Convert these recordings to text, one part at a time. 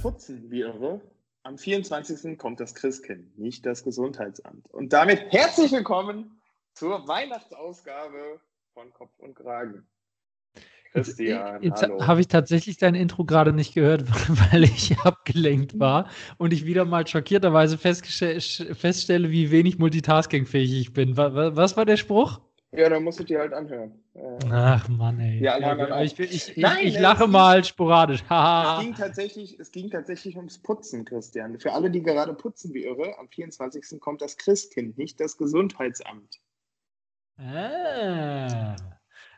putzen, wie irre, am 24. kommt das Christkind, nicht das Gesundheitsamt. Und damit herzlich willkommen zur Weihnachtsausgabe von Kopf und Kragen. Christian, Jetzt habe ich tatsächlich dein Intro gerade nicht gehört, weil ich abgelenkt war und ich wieder mal schockierterweise feststelle, wie wenig multitaskingfähig ich bin. Was war der Spruch? Ja, dann musst du dir halt anhören. Äh, Ach Mann, ey. Ja, nein, nein, ich, ich, Nein, ich, lache mal sporadisch. es, ging tatsächlich, es ging tatsächlich ums Putzen, Christian. Für alle, die gerade putzen wie irre, am 24. kommt das Christkind, nicht das Gesundheitsamt. Ah.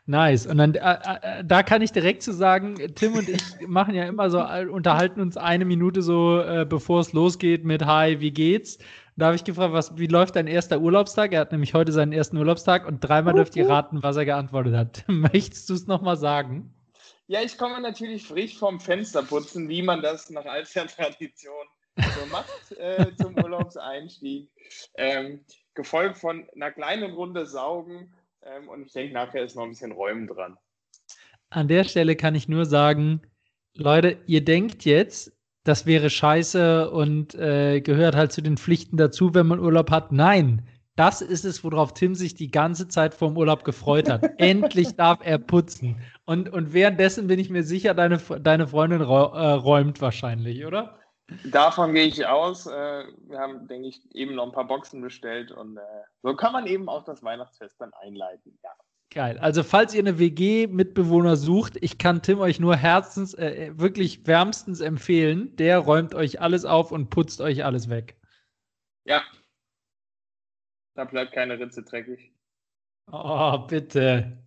Nice. Und dann, äh, äh, da kann ich direkt zu sagen, Tim und ich machen ja immer so, unterhalten uns eine Minute so, äh, bevor es losgeht mit Hi, wie geht's? Da habe ich gefragt, was, wie läuft dein erster Urlaubstag? Er hat nämlich heute seinen ersten Urlaubstag und dreimal uh, dürft ihr raten, was er geantwortet hat. Möchtest du es nochmal sagen? Ja, ich komme natürlich frisch vom Fenster putzen, wie man das nach alter Tradition so macht äh, zum Urlaubseinstieg. Ähm, gefolgt von einer kleinen Runde Saugen ähm, und ich denke, nachher ist noch ein bisschen Räumen dran. An der Stelle kann ich nur sagen, Leute, ihr denkt jetzt, das wäre scheiße und äh, gehört halt zu den Pflichten dazu, wenn man Urlaub hat. Nein, das ist es, worauf Tim sich die ganze Zeit vorm Urlaub gefreut hat. Endlich darf er putzen. Und, und währenddessen bin ich mir sicher, deine, deine Freundin äh, räumt wahrscheinlich, oder? Davon gehe ich aus. Äh, wir haben, denke ich, eben noch ein paar Boxen bestellt und äh, so kann man eben auch das Weihnachtsfest dann einleiten. Ja. Geil. Also, falls ihr eine WG-Mitbewohner sucht, ich kann Tim euch nur herzens, äh, wirklich wärmstens empfehlen. Der räumt euch alles auf und putzt euch alles weg. Ja. Da bleibt keine Ritze dreckig. Oh, bitte.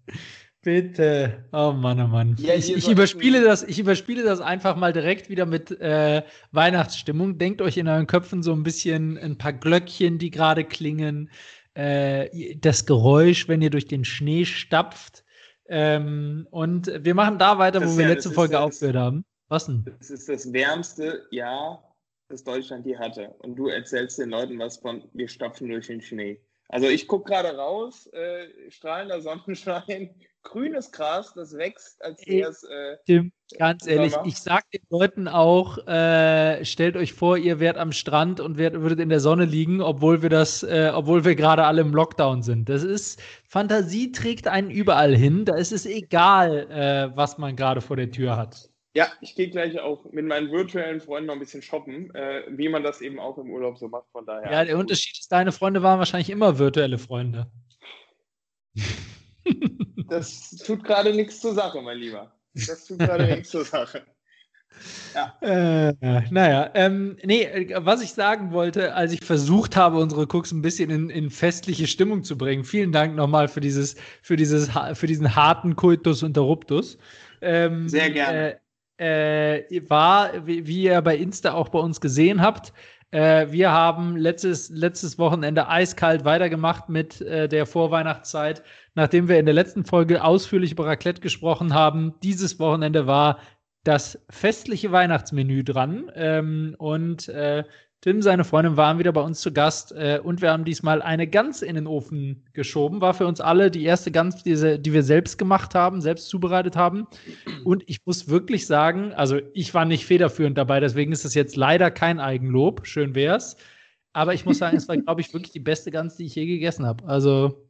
Bitte. Oh Mann, oh Mann. Ja, ich, ich, überspiele das, ich überspiele das einfach mal direkt wieder mit äh, Weihnachtsstimmung. Denkt euch in euren Köpfen so ein bisschen ein paar Glöckchen, die gerade klingen äh, das Geräusch, wenn ihr durch den Schnee stapft. Ähm, und wir machen da weiter, das wo wir ja, letzte Folge aufgehört haben. Was denn? Das ist das wärmste Jahr, das Deutschland je hatte. Und du erzählst den Leuten was von, wir stapfen durch den Schnee. Also ich gucke gerade raus, äh, strahlender Sonnenschein, grünes Gras, das wächst, als wäre es. Äh, Tim, ganz ehrlich, Sommer. ich sage den Leuten auch, äh, stellt euch vor, ihr wärt am Strand und werdet, würdet in der Sonne liegen, obwohl wir das, äh, obwohl wir gerade alle im Lockdown sind. Das ist, Fantasie trägt einen überall hin. Da ist es egal, äh, was man gerade vor der Tür hat. Ja, ich gehe gleich auch mit meinen virtuellen Freunden noch ein bisschen shoppen, äh, wie man das eben auch im Urlaub so macht. Von daher. Ja, der Unterschied ist, deine Freunde waren wahrscheinlich immer virtuelle Freunde. Das tut gerade nichts zur Sache, mein Lieber. Das tut gerade nichts zur Sache. Ja. Äh, naja, ähm, nee, was ich sagen wollte, als ich versucht habe, unsere Cooks ein bisschen in, in festliche Stimmung zu bringen, vielen Dank nochmal für dieses, für dieses, für diesen harten Kultus Interruptus. Ähm, Sehr gerne. Äh, äh, war, wie, wie ihr bei Insta auch bei uns gesehen habt, äh, wir haben letztes, letztes Wochenende eiskalt weitergemacht mit äh, der Vorweihnachtszeit. Nachdem wir in der letzten Folge ausführlich über Raclette gesprochen haben, dieses Wochenende war das festliche Weihnachtsmenü dran. Ähm, und äh, Tim, seine Freundin, waren wieder bei uns zu Gast äh, und wir haben diesmal eine Gans in den Ofen geschoben. War für uns alle die erste Gans, die, die wir selbst gemacht haben, selbst zubereitet haben. Und ich muss wirklich sagen, also ich war nicht federführend dabei, deswegen ist es jetzt leider kein Eigenlob. Schön wär's. Aber ich muss sagen, es war, glaube ich, wirklich die beste Gans, die ich je gegessen habe. Also,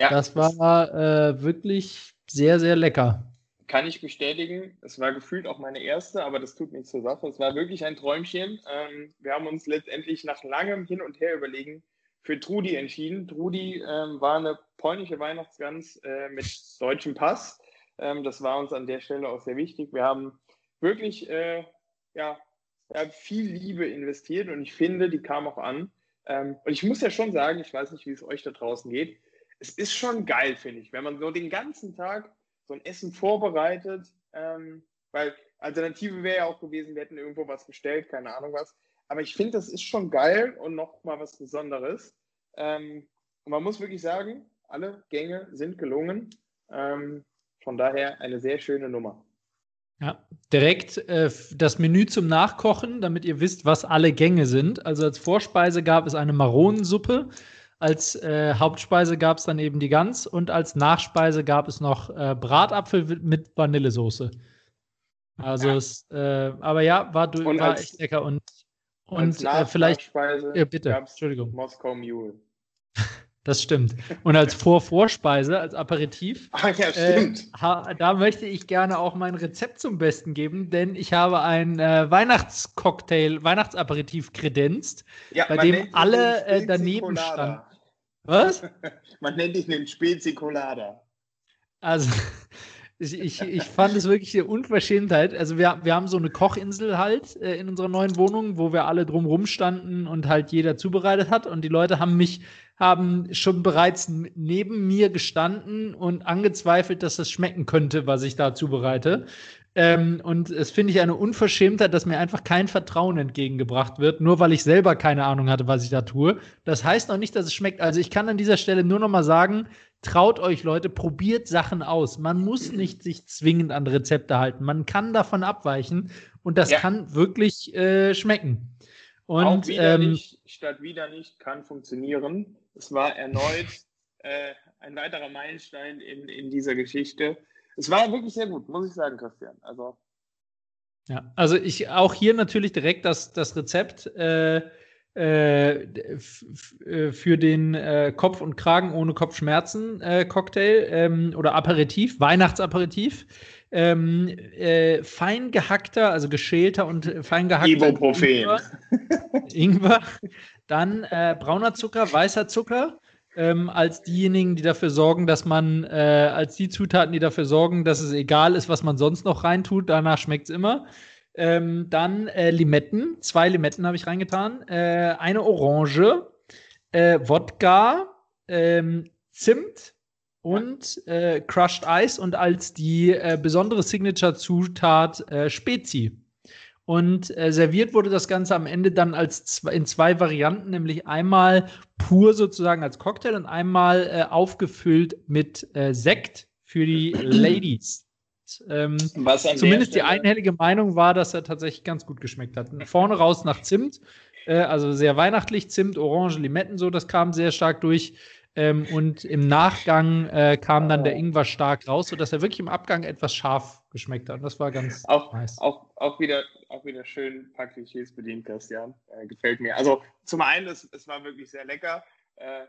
ja, das war äh, wirklich sehr, sehr lecker kann ich bestätigen. Es war gefühlt auch meine erste, aber das tut nichts zur Sache. Es war wirklich ein Träumchen. Ähm, wir haben uns letztendlich nach langem Hin und Her überlegen für Trudi entschieden. Trudi ähm, war eine polnische Weihnachtsgans äh, mit deutschem Pass. Ähm, das war uns an der Stelle auch sehr wichtig. Wir haben wirklich äh, ja, viel Liebe investiert und ich finde, die kam auch an. Ähm, und ich muss ja schon sagen, ich weiß nicht, wie es euch da draußen geht. Es ist schon geil, finde ich, wenn man so den ganzen Tag so ein Essen vorbereitet, ähm, weil Alternative wäre ja auch gewesen, wir hätten irgendwo was bestellt, keine Ahnung was. Aber ich finde, das ist schon geil und nochmal was Besonderes. Ähm, und man muss wirklich sagen, alle Gänge sind gelungen. Ähm, Von daher eine sehr schöne Nummer. Ja, direkt äh, das Menü zum Nachkochen, damit ihr wisst, was alle Gänge sind. Also als Vorspeise gab es eine Maronensuppe, als äh, Hauptspeise gab es dann eben die Gans und als Nachspeise gab es noch äh, Bratapfel mit Vanillesoße. Also ja. es, äh, aber ja, war, und war echt lecker und, und äh, vielleicht ja, bitte, Entschuldigung. Moskau Mule. Das stimmt. Und als Vor-Vorspeise, als Aperitif, ah, ja, äh, da möchte ich gerne auch mein Rezept zum Besten geben, denn ich habe ein äh, Weihnachtscocktail, Weihnachtsaperitif kredenzt, ja, bei dem alle äh, daneben standen. Was? man nennt dich einen Spezicolada. Also, ich, ich, ich fand es wirklich eine Unverschämtheit. Also, wir, wir haben so eine Kochinsel halt äh, in unserer neuen Wohnung, wo wir alle drumrum standen und halt jeder zubereitet hat. Und die Leute haben mich haben schon bereits neben mir gestanden und angezweifelt, dass das schmecken könnte, was ich da zubereite. Ähm, und es finde ich eine Unverschämtheit, dass mir einfach kein Vertrauen entgegengebracht wird, nur weil ich selber keine Ahnung hatte, was ich da tue. Das heißt noch nicht, dass es schmeckt. Also ich kann an dieser Stelle nur noch mal sagen, traut euch Leute, probiert Sachen aus. Man muss nicht sich zwingend an Rezepte halten. Man kann davon abweichen und das ja. kann wirklich äh, schmecken. Und, Auch wieder ähm, nicht statt wieder nicht kann funktionieren. Es war erneut äh, ein weiterer Meilenstein in, in dieser Geschichte es war wirklich sehr gut, muss ich sagen, Christian. Also. Ja, also ich auch hier natürlich direkt das, das Rezept äh, äh, äh für den äh, Kopf- und Kragen ohne Kopfschmerzen äh, Cocktail ähm, oder Aperitif, Weihnachtsaperitif. Ähm, äh, fein gehackter, also geschälter und fein gehackter Ibuprofen. Ingwer, Ingwer. Dann brauner Zucker, weißer Zucker, ähm, als diejenigen, die dafür sorgen, dass man, äh, als die Zutaten, die dafür sorgen, dass es egal ist, was man sonst noch reintut, danach schmeckt es immer. Ähm, dann äh, Limetten, zwei Limetten habe ich reingetan, äh, eine Orange, äh, Wodka, ähm, Zimt und äh, Crushed Ice und als die äh, besondere Signature-Zutat Spezi. Und äh, serviert wurde das Ganze am Ende dann als in zwei Varianten, nämlich einmal pur sozusagen als Cocktail und einmal äh, aufgefüllt mit äh, Sekt für die Ladies. Ähm, zumindest die einhellige Meinung war, dass er tatsächlich ganz gut geschmeckt hat. Vorne raus nach Zimt, äh, also sehr weihnachtlich, Zimt, Orange, Limetten, so, das kam sehr stark durch. Ähm, und im Nachgang äh, kam dann der Ingwer stark raus, sodass er wirklich im Abgang etwas scharf geschmeckt hat. Und das war ganz auch, nice. Auch, auch, wieder, auch wieder schön ein paar Klischees bedient, Christian. Äh, gefällt mir. Also zum einen, es, es war wirklich sehr lecker. Äh,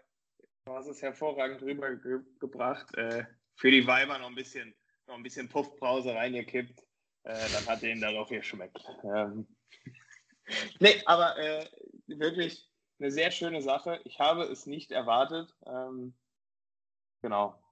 du hast es hervorragend rübergebracht. Äh, für die Weiber noch ein bisschen, noch ein bisschen Puffbrause reingekippt. Äh, dann hat denen darauf geschmeckt. Ähm. nee, aber äh, wirklich eine sehr schöne Sache. Ich habe es nicht erwartet. Ähm, genau.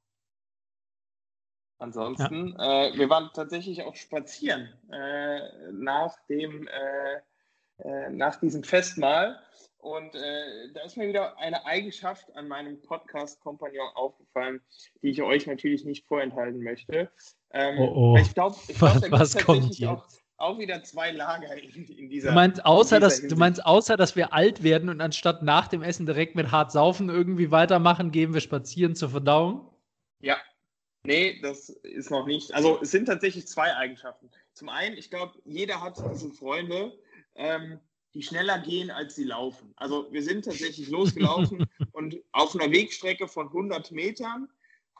Ansonsten, ja. äh, wir waren tatsächlich auch spazieren äh, nach dem äh, äh nach diesem Festmahl. Und äh, da ist mir wieder eine Eigenschaft an meinem Podcast-Kompagnon aufgefallen, die ich euch natürlich nicht vorenthalten möchte. Ähm, oh, oh. Ich glaube, glaub, was, was kommt jetzt? Auch, auch wieder zwei Lager in, in dieser. Du meinst, außer, dass, du meinst, außer dass wir alt werden und anstatt nach dem Essen direkt mit hart saufen irgendwie weitermachen, gehen wir spazieren zur Verdauung? Ja. Nee, das ist noch nicht. Also es sind tatsächlich zwei Eigenschaften. Zum einen, ich glaube, jeder hat diese Freunde, ähm, die schneller gehen, als sie laufen. Also wir sind tatsächlich losgelaufen und auf einer Wegstrecke von 100 Metern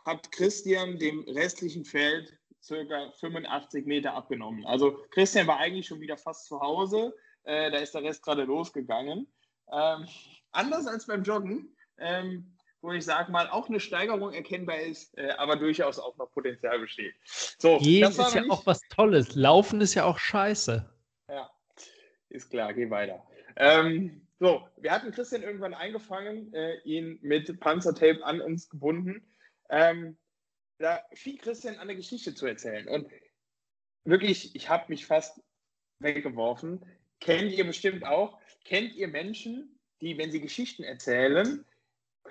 hat Christian dem restlichen Feld circa 85 Meter abgenommen. Also Christian war eigentlich schon wieder fast zu Hause. Äh, da ist der Rest gerade losgegangen. Ähm, anders als beim Joggen, ähm, wo ich sage mal auch eine Steigerung erkennbar ist, äh, aber durchaus auch noch Potenzial besteht. So, Gehen ist ja nicht... auch was Tolles. Laufen ist ja auch scheiße. Ja, ist klar. Geh weiter. Ähm, so, wir hatten Christian irgendwann eingefangen, äh, ihn mit Panzertape an uns gebunden. Ähm, da fing Christian an, eine Geschichte zu erzählen. Und wirklich, ich habe mich fast weggeworfen. Kennt ihr bestimmt auch. Kennt ihr Menschen, die, wenn sie Geschichten erzählen,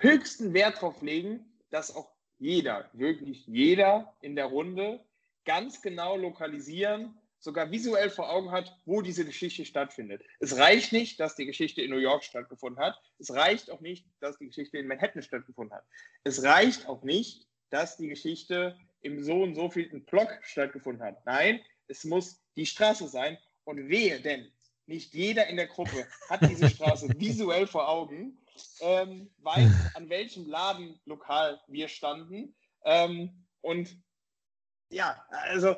höchsten Wert darauf legen, dass auch jeder, wirklich jeder in der Runde ganz genau lokalisieren, sogar visuell vor Augen hat, wo diese Geschichte stattfindet. Es reicht nicht, dass die Geschichte in New York stattgefunden hat. Es reicht auch nicht, dass die Geschichte in Manhattan stattgefunden hat. Es reicht auch nicht, dass die Geschichte im so und so vielten Block stattgefunden hat. Nein, es muss die Straße sein. Und wehe, denn nicht jeder in der Gruppe hat diese Straße visuell vor Augen, ähm, weiß, an welchem Ladenlokal wir standen. Ähm, und ja, also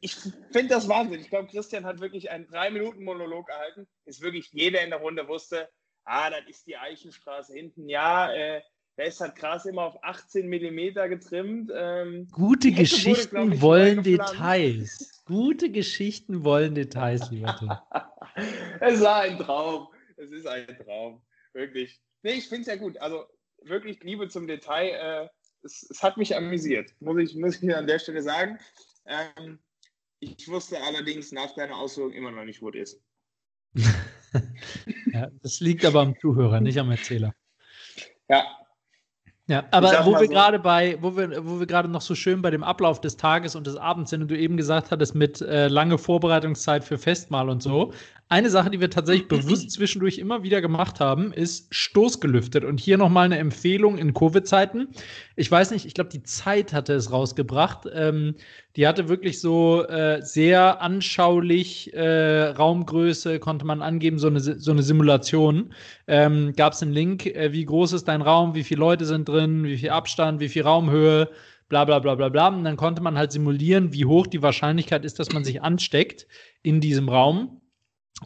ich finde das Wahnsinn. Ich glaube, Christian hat wirklich einen Drei-Minuten-Monolog erhalten. Ist wirklich jeder in der Runde wusste, ah, das ist die Eichenstraße hinten. Ja, äh, da ist halt Gras immer auf 18 Millimeter getrimmt. Ähm, Gute Geschichten wurde, ich, wollen Details. Gute Geschichten wollen Details, lieber es war ein Traum. Es ist ein Traum. Wirklich. Nee, ich finde es ja gut. Also wirklich Liebe zum Detail. Äh, es, es, hat mich amüsiert, muss ich, muss ich an der Stelle sagen. Ähm, ich wusste allerdings nach deiner Ausführung immer noch nicht, wo es ist. ja, das liegt aber am Zuhörer, nicht am Erzähler. Ja. Ja, aber wo wir so. gerade bei, wo wir, wo wir gerade noch so schön bei dem Ablauf des Tages und des Abends sind und du eben gesagt hattest mit äh, lange Vorbereitungszeit für Festmahl und so, eine Sache, die wir tatsächlich bewusst zwischendurch immer wieder gemacht haben, ist Stoßgelüftet. Und hier nochmal eine Empfehlung in Covid-Zeiten. Ich weiß nicht, ich glaube, die Zeit hatte es rausgebracht. Ähm, die hatte wirklich so äh, sehr anschaulich äh, Raumgröße, konnte man angeben, so eine, so eine Simulation. Ähm, Gab es einen Link, äh, wie groß ist dein Raum, wie viele Leute sind drin, wie viel Abstand, wie viel Raumhöhe bla bla bla bla bla. Und dann konnte man halt simulieren, wie hoch die Wahrscheinlichkeit ist, dass man sich ansteckt in diesem Raum.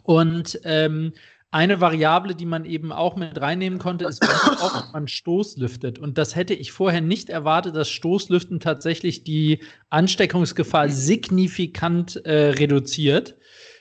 Und ähm, eine Variable, die man eben auch mit reinnehmen konnte, ist, wie oft man Stoßlüftet. Und das hätte ich vorher nicht erwartet, dass Stoßlüften tatsächlich die Ansteckungsgefahr signifikant äh, reduziert.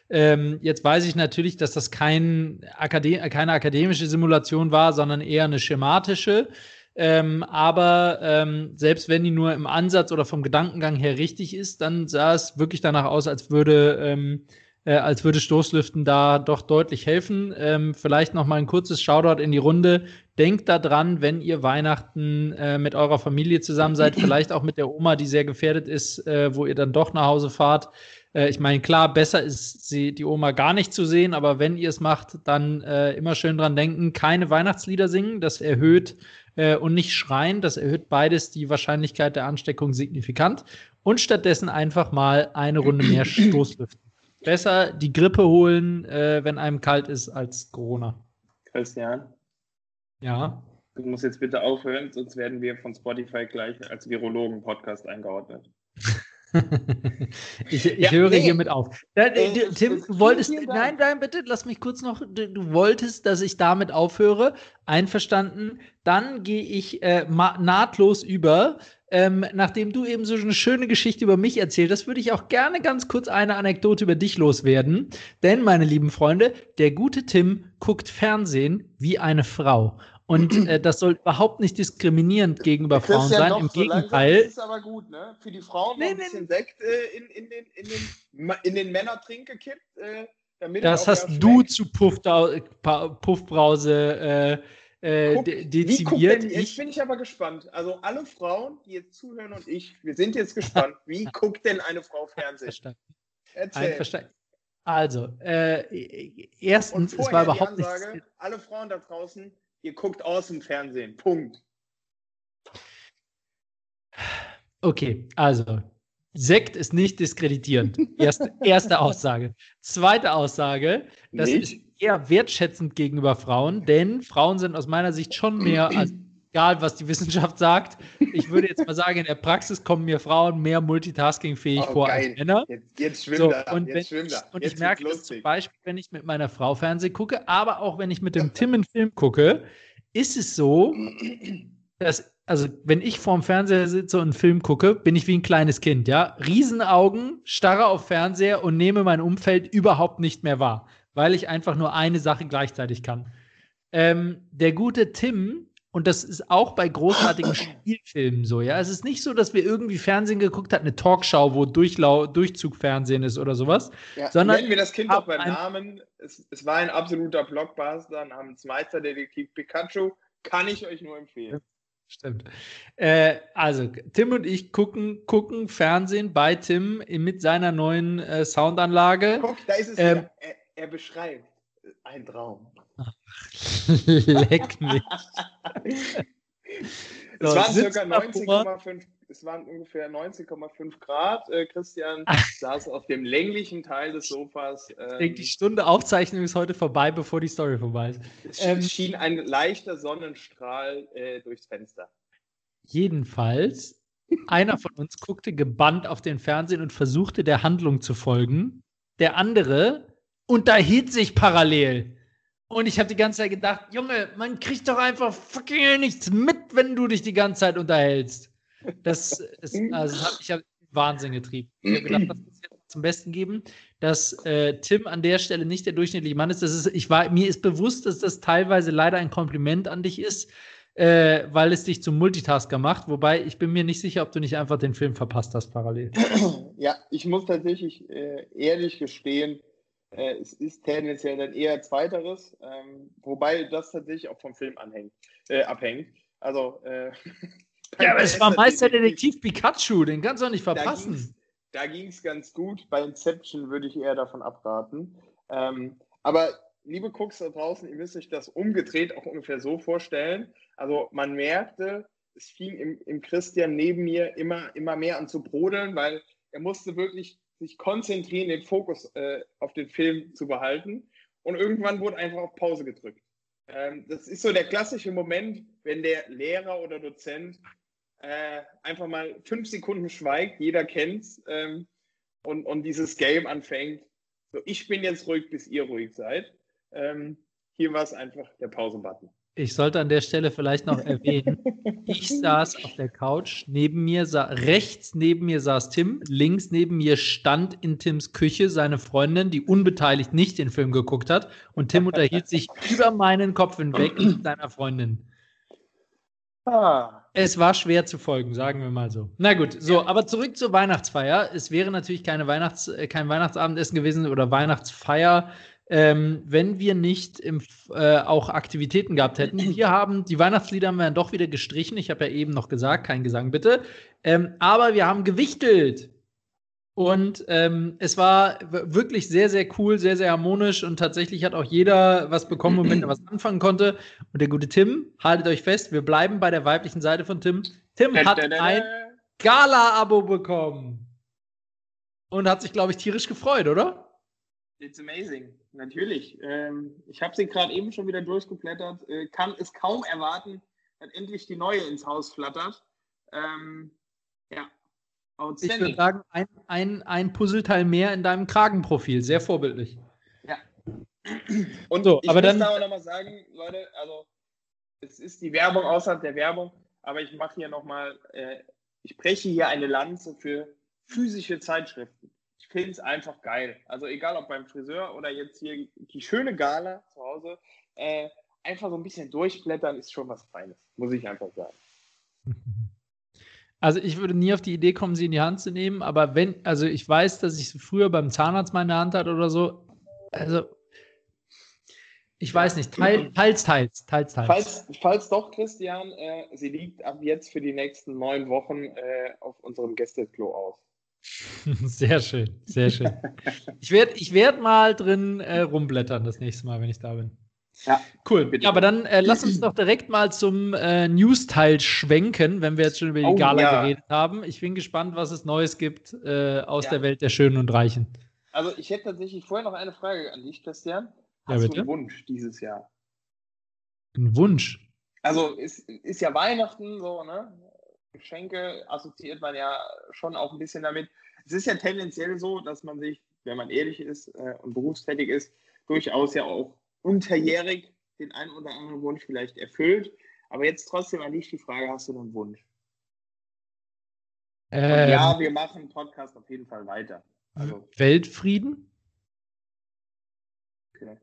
Ähm, jetzt weiß ich natürlich, dass das kein Akade keine akademische Simulation war, sondern eher eine schematische. Ähm, aber ähm, selbst wenn die nur im Ansatz oder vom Gedankengang her richtig ist, dann sah es wirklich danach aus, als würde ähm, äh, als würde Stoßlüften da doch deutlich helfen. Ähm, vielleicht noch mal ein kurzes Shoutout in die Runde. Denkt daran, wenn ihr Weihnachten äh, mit eurer Familie zusammen seid, vielleicht auch mit der Oma, die sehr gefährdet ist, äh, wo ihr dann doch nach Hause fahrt. Äh, ich meine, klar, besser ist sie, die Oma gar nicht zu sehen, aber wenn ihr es macht, dann äh, immer schön dran denken, keine Weihnachtslieder singen. Das erhöht äh, und nicht schreien. Das erhöht beides die Wahrscheinlichkeit der Ansteckung signifikant. Und stattdessen einfach mal eine Runde mehr Stoßlüften besser die Grippe holen, äh, wenn einem kalt ist, als Corona. Christian? Ja. Du musst jetzt bitte aufhören, sonst werden wir von Spotify gleich als Virologen-Podcast eingeordnet. ich, ich ja, höre nee. hiermit auf. Äh, Tim, du wolltest. Nein, nein, bitte, lass mich kurz noch. Du, du, wolltest, dass ich damit aufhöre. Einverstanden. Dann gehe ich äh, nahtlos über ähm, nachdem du eben so eine schöne Geschichte über mich erzählt hast, würde ich auch gerne ganz kurz eine Anekdote über dich loswerden. Denn, meine lieben Freunde, der gute Tim guckt Fernsehen wie eine Frau. Und äh, das soll überhaupt nicht diskriminierend gegenüber Frauen sein. Im so Gegenteil. Das ist aber gut, ne? Für die Frauen nee, ein bisschen nee, Sekt äh, in, in, den, in, den, in den Männertrink gekippt. Äh, das hast du zu Puff, Puffbrause äh, guck, dezimiert. Denn, jetzt bin ich aber gespannt. Also alle Frauen, die jetzt zuhören und ich, wir sind jetzt gespannt. Wie guckt denn eine Frau Fernsehen? Verstanden. Erzähl. Also, äh, erstens, es war überhaupt nicht. Alle Frauen da draußen, ihr guckt aus dem Fernsehen. Punkt. Okay, also Sekt ist nicht diskreditierend. Erste, erste Aussage. Zweite Aussage, das nicht? ist eher wertschätzend gegenüber Frauen, denn Frauen sind aus meiner Sicht schon mehr als egal, was die Wissenschaft sagt. Ich würde jetzt mal sagen, in der Praxis kommen mir Frauen mehr multitaskingfähig oh, vor geil. als Männer. Jetzt, jetzt schwimmt so, er. Und, jetzt wenn, und ich merke das zum Beispiel, wenn ich mit meiner Frau Fernsehen gucke, aber auch wenn ich mit dem Tim einen Film gucke, ist es so, dass also wenn ich vorm Fernseher sitze und einen Film gucke, bin ich wie ein kleines Kind, ja. Riesenaugen, starre auf Fernseher und nehme mein Umfeld überhaupt nicht mehr wahr weil ich einfach nur eine Sache gleichzeitig kann. Ähm, der gute Tim, und das ist auch bei großartigen Spielfilmen so, ja. Es ist nicht so, dass wir irgendwie Fernsehen geguckt haben, eine Talkshow, wo Durchlau Durchzugfernsehen ist oder sowas. Ja, sondern nennen wir das Kind doch beim Namen. Es, es, war ein absoluter Blockbuster namens Meisterdetektiv Pikachu. Kann ich euch nur empfehlen. Stimmt. Äh, also, Tim und ich gucken, gucken Fernsehen bei Tim mit seiner neuen äh, Soundanlage. Guck, da ist es ähm, wieder er beschreibt ein Traum. leck mich. es so, waren circa 19,5 es waren ungefähr 19,5 Grad. Äh, Christian Ach. saß auf dem länglichen Teil des Sofas. Ähm, ich denke, die Stunde Aufzeichnung ist heute vorbei, bevor die Story vorbei ist. Es ähm, schien ein leichter Sonnenstrahl äh, durchs Fenster. Jedenfalls, einer von uns guckte gebannt auf den Fernsehen und versuchte der Handlung zu folgen. Der andere unterhielt sich parallel. Und ich habe die ganze Zeit gedacht, Junge, man kriegt doch einfach fucking nichts mit, wenn du dich die ganze Zeit unterhältst. Das, ist, also, hat mich ja Wahnsinn getrieben. Ich habe gedacht, das muss jetzt zum Besten geben, dass äh, Tim an der Stelle nicht der durchschnittliche Mann ist. Das ist ich war, mir ist bewusst, dass das teilweise leider ein Kompliment an dich ist, äh, weil es dich zum Multitasker macht. Wobei ich bin mir nicht sicher, ob du nicht einfach den Film verpasst hast parallel. Ja, ich muss tatsächlich äh, ehrlich gestehen, äh, es ist tendenziell dann eher Zweiteres, ähm, wobei das tatsächlich auch vom Film anhängt, äh, abhängt. Also, äh, ja, aber es war Meisterdetektiv Pikachu, den kannst du auch nicht verpassen. Da ging es ganz gut. Bei Inception würde ich eher davon abraten. Ähm, aber liebe Cooks da draußen, ihr müsst euch das umgedreht auch ungefähr so vorstellen. Also man merkte, es fing im, im Christian neben mir immer, immer mehr an zu brodeln, weil er musste wirklich sich konzentrieren, den Fokus äh, auf den Film zu behalten. Und irgendwann wurde einfach auf Pause gedrückt. Ähm, das ist so der klassische Moment, wenn der Lehrer oder Dozent äh, einfach mal fünf Sekunden schweigt, jeder kennt's, ähm, und, und dieses Game anfängt. So, ich bin jetzt ruhig, bis ihr ruhig seid. Ähm, hier war es einfach der Pausenbutton. Ich sollte an der Stelle vielleicht noch erwähnen, ich saß auf der Couch, neben mir, rechts neben mir saß Tim, links neben mir stand in Tims Küche seine Freundin, die unbeteiligt nicht den Film geguckt hat und Tim unterhielt sich über meinen Kopf hinweg mit seiner Freundin. Ah. Es war schwer zu folgen, sagen wir mal so. Na gut, so, aber zurück zur Weihnachtsfeier. Es wäre natürlich keine Weihnachts-, äh, kein Weihnachtsabendessen gewesen oder Weihnachtsfeier ähm, wenn wir nicht im, äh, auch Aktivitäten gehabt hätten. Wir haben die Weihnachtslieder haben wir dann doch wieder gestrichen. Ich habe ja eben noch gesagt, kein Gesang bitte. Ähm, aber wir haben gewichtelt. Und ähm, es war wirklich sehr, sehr cool, sehr, sehr harmonisch und tatsächlich hat auch jeder was bekommen, womit er was anfangen konnte. Und der gute Tim, haltet euch fest, wir bleiben bei der weiblichen Seite von Tim. Tim hat ein Gala-Abo bekommen. Und hat sich, glaube ich, tierisch gefreut, oder? It's amazing natürlich. Ähm, ich habe sie gerade eben schon wieder durchgeblättert. Äh, kann es kaum erwarten, dass endlich die neue ins Haus flattert. Ähm, ja. Ich würde sagen, ein, ein, ein Puzzleteil mehr in deinem Kragenprofil. Sehr vorbildlich. Ja. Und so, ich aber muss dann, aber nochmal sagen, Leute, also es ist die Werbung außerhalb der Werbung, aber ich mache hier nochmal, äh, ich breche hier eine Lanze für physische Zeitschriften finde es einfach geil. Also egal ob beim Friseur oder jetzt hier die schöne Gala zu Hause, äh, einfach so ein bisschen durchblättern ist schon was Feines, muss ich einfach sagen. Also ich würde nie auf die Idee kommen, sie in die Hand zu nehmen, aber wenn, also ich weiß, dass ich früher beim Zahnarzt meine Hand hatte oder so, also ich weiß nicht, teils, teils, teils, teils. teils. Falls, falls doch, Christian, äh, sie liegt ab jetzt für die nächsten neun Wochen äh, auf unserem Gästeklo aus. Sehr schön, sehr schön. Ich werde ich werd mal drin äh, rumblättern das nächste Mal, wenn ich da bin. Ja, cool. Ja, aber dann äh, lass uns doch direkt mal zum äh, News-Teil schwenken, wenn wir jetzt schon über die oh, Gala ja. geredet haben. Ich bin gespannt, was es Neues gibt äh, aus ja. der Welt der Schönen und Reichen. Also ich hätte tatsächlich vorher noch eine Frage an dich, Christian. Hast ja, du einen Wunsch dieses Jahr? Ein Wunsch? Also ist, ist ja Weihnachten so, ne? Geschenke assoziiert man ja schon auch ein bisschen damit. Es ist ja tendenziell so, dass man sich, wenn man ehrlich ist äh, und berufstätig ist, durchaus ja auch unterjährig den einen oder anderen Wunsch vielleicht erfüllt. Aber jetzt trotzdem an dich die Frage, hast du einen Wunsch? Ähm, ja, wir machen Podcast auf jeden Fall weiter. Also, Weltfrieden? Okay.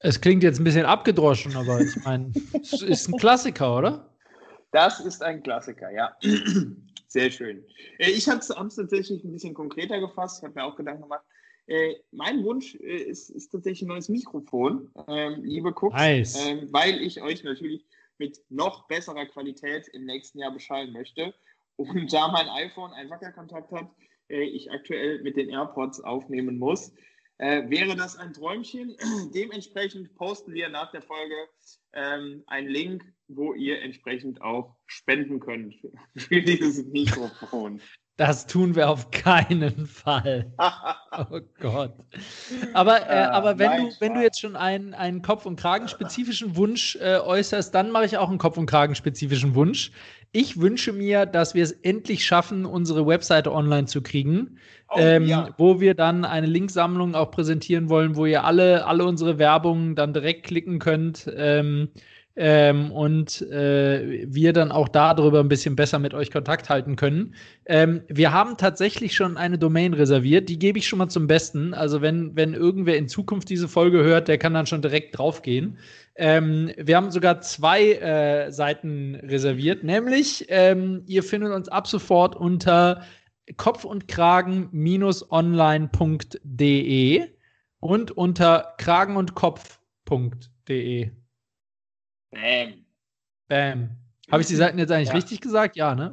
Es klingt jetzt ein bisschen abgedroschen, aber ich meine, es ist ein Klassiker, oder? Das ist ein Klassiker, ja. Sehr schön. Äh, ich habe es tatsächlich ein bisschen konkreter gefasst. Ich habe mir auch Gedanken gemacht. Äh, mein Wunsch äh, ist, ist, tatsächlich ein neues Mikrofon, ähm, liebe Cooks, nice. ähm, weil ich euch natürlich mit noch besserer Qualität im nächsten Jahr beschallen möchte. Und da mein iPhone einen Wackelkontakt hat, ich aktuell mit den AirPods aufnehmen muss, äh, wäre das ein Träumchen. Dementsprechend posten wir nach der Folge ähm, einen Link, wo ihr entsprechend auch spenden könnt für dieses Mikrofon. Das tun wir auf keinen Fall. oh Gott. Aber, äh, ah, aber wenn, du, wenn du jetzt schon einen, einen Kopf- und Kragenspezifischen Wunsch äh, äußerst, dann mache ich auch einen Kopf- und Kragenspezifischen Wunsch. Ich wünsche mir, dass wir es endlich schaffen, unsere Webseite online zu kriegen, oh, ähm, ja. wo wir dann eine Linksammlung auch präsentieren wollen, wo ihr alle, alle unsere Werbung dann direkt klicken könnt. Ähm, ähm, und äh, wir dann auch darüber ein bisschen besser mit euch Kontakt halten können. Ähm, wir haben tatsächlich schon eine Domain reserviert, die gebe ich schon mal zum Besten. Also wenn, wenn irgendwer in Zukunft diese Folge hört, der kann dann schon direkt draufgehen. Ähm, wir haben sogar zwei äh, Seiten reserviert, nämlich ähm, ihr findet uns ab sofort unter kopf und kragen-online.de und unter kragenundkopf.de. Bam. Bam. Habe ich die Seiten jetzt eigentlich ja. richtig gesagt? Ja, ne?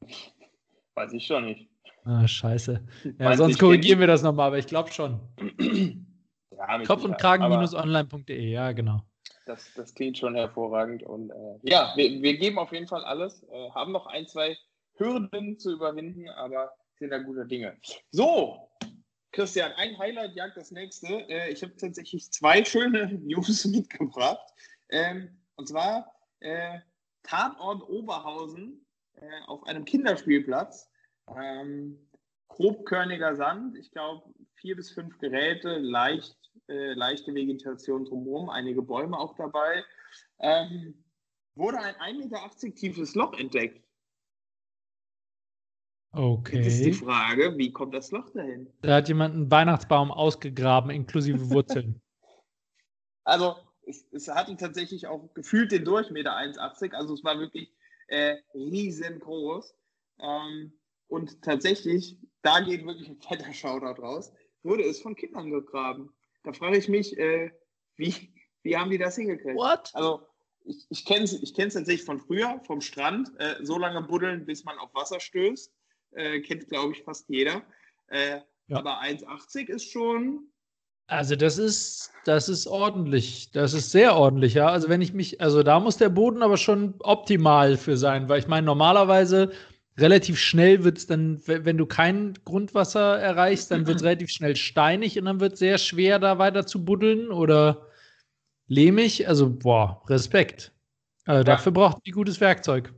Weiß ich schon nicht. Ah, scheiße. Ja, sonst korrigieren wir das nochmal, aber ich glaube schon. Ja, Kopf und Kragen-online.de, ja, genau. Das, das klingt schon hervorragend. Und äh, ja, wir, wir, geben auf jeden Fall alles. Äh, haben noch ein, zwei Hürden zu überwinden, aber sind da gute Dinge. So, Christian, ein Highlight jagt das nächste. Äh, ich habe tatsächlich zwei schöne News mitgebracht. Ähm, und zwar äh, Tatort Oberhausen äh, auf einem Kinderspielplatz. Ähm, grobkörniger Sand, ich glaube vier bis fünf Geräte, leicht, äh, leichte Vegetation drumherum, einige Bäume auch dabei. Ähm, wurde ein 1,80 Meter tiefes Loch entdeckt. Okay. Jetzt ist die Frage, wie kommt das Loch dahin? Da hat jemand einen Weihnachtsbaum ausgegraben, inklusive Wurzeln. also, es, es hatte tatsächlich auch gefühlt den Durchmeter 1,80, also es war wirklich äh, riesengroß. Ähm, und tatsächlich, da geht wirklich ein fetter Shoutout raus, wurde es von Kindern gegraben. Da frage ich mich, äh, wie, wie haben die das hingekriegt? What? Also, ich, ich kenne es ich tatsächlich von früher, vom Strand. Äh, so lange buddeln, bis man auf Wasser stößt. Äh, kennt, glaube ich, fast jeder. Äh, ja. Aber 1,80 ist schon also das ist, das ist ordentlich. Das ist sehr ordentlich, ja. Also wenn ich mich, also da muss der Boden aber schon optimal für sein, weil ich meine, normalerweise relativ schnell wird es dann, wenn du kein Grundwasser erreichst, dann wird es relativ schnell steinig und dann wird es sehr schwer, da weiter zu buddeln oder lehmig. Also, boah, Respekt. Also ja. dafür braucht die gutes Werkzeug.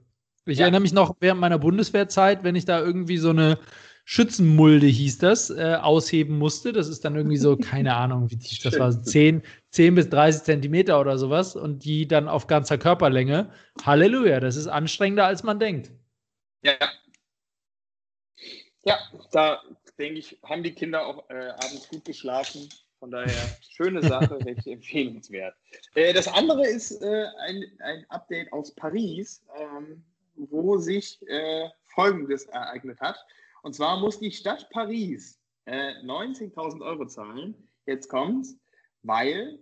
Ich ja. erinnere mich noch während meiner Bundeswehrzeit, wenn ich da irgendwie so eine Schützenmulde hieß das, äh, ausheben musste. Das ist dann irgendwie so, keine Ahnung, wie die, das war 10, 10 bis 30 Zentimeter oder sowas und die dann auf ganzer Körperlänge. Halleluja, das ist anstrengender, als man denkt. Ja. Ja, da denke ich, haben die Kinder auch äh, abends gut geschlafen. Von daher, schöne Sache, welche empfehlenswert. Äh, das andere ist äh, ein, ein Update aus Paris, ähm, wo sich äh, Folgendes ereignet hat. Und zwar muss die Stadt Paris äh, 90.000 Euro zahlen. Jetzt kommt's, weil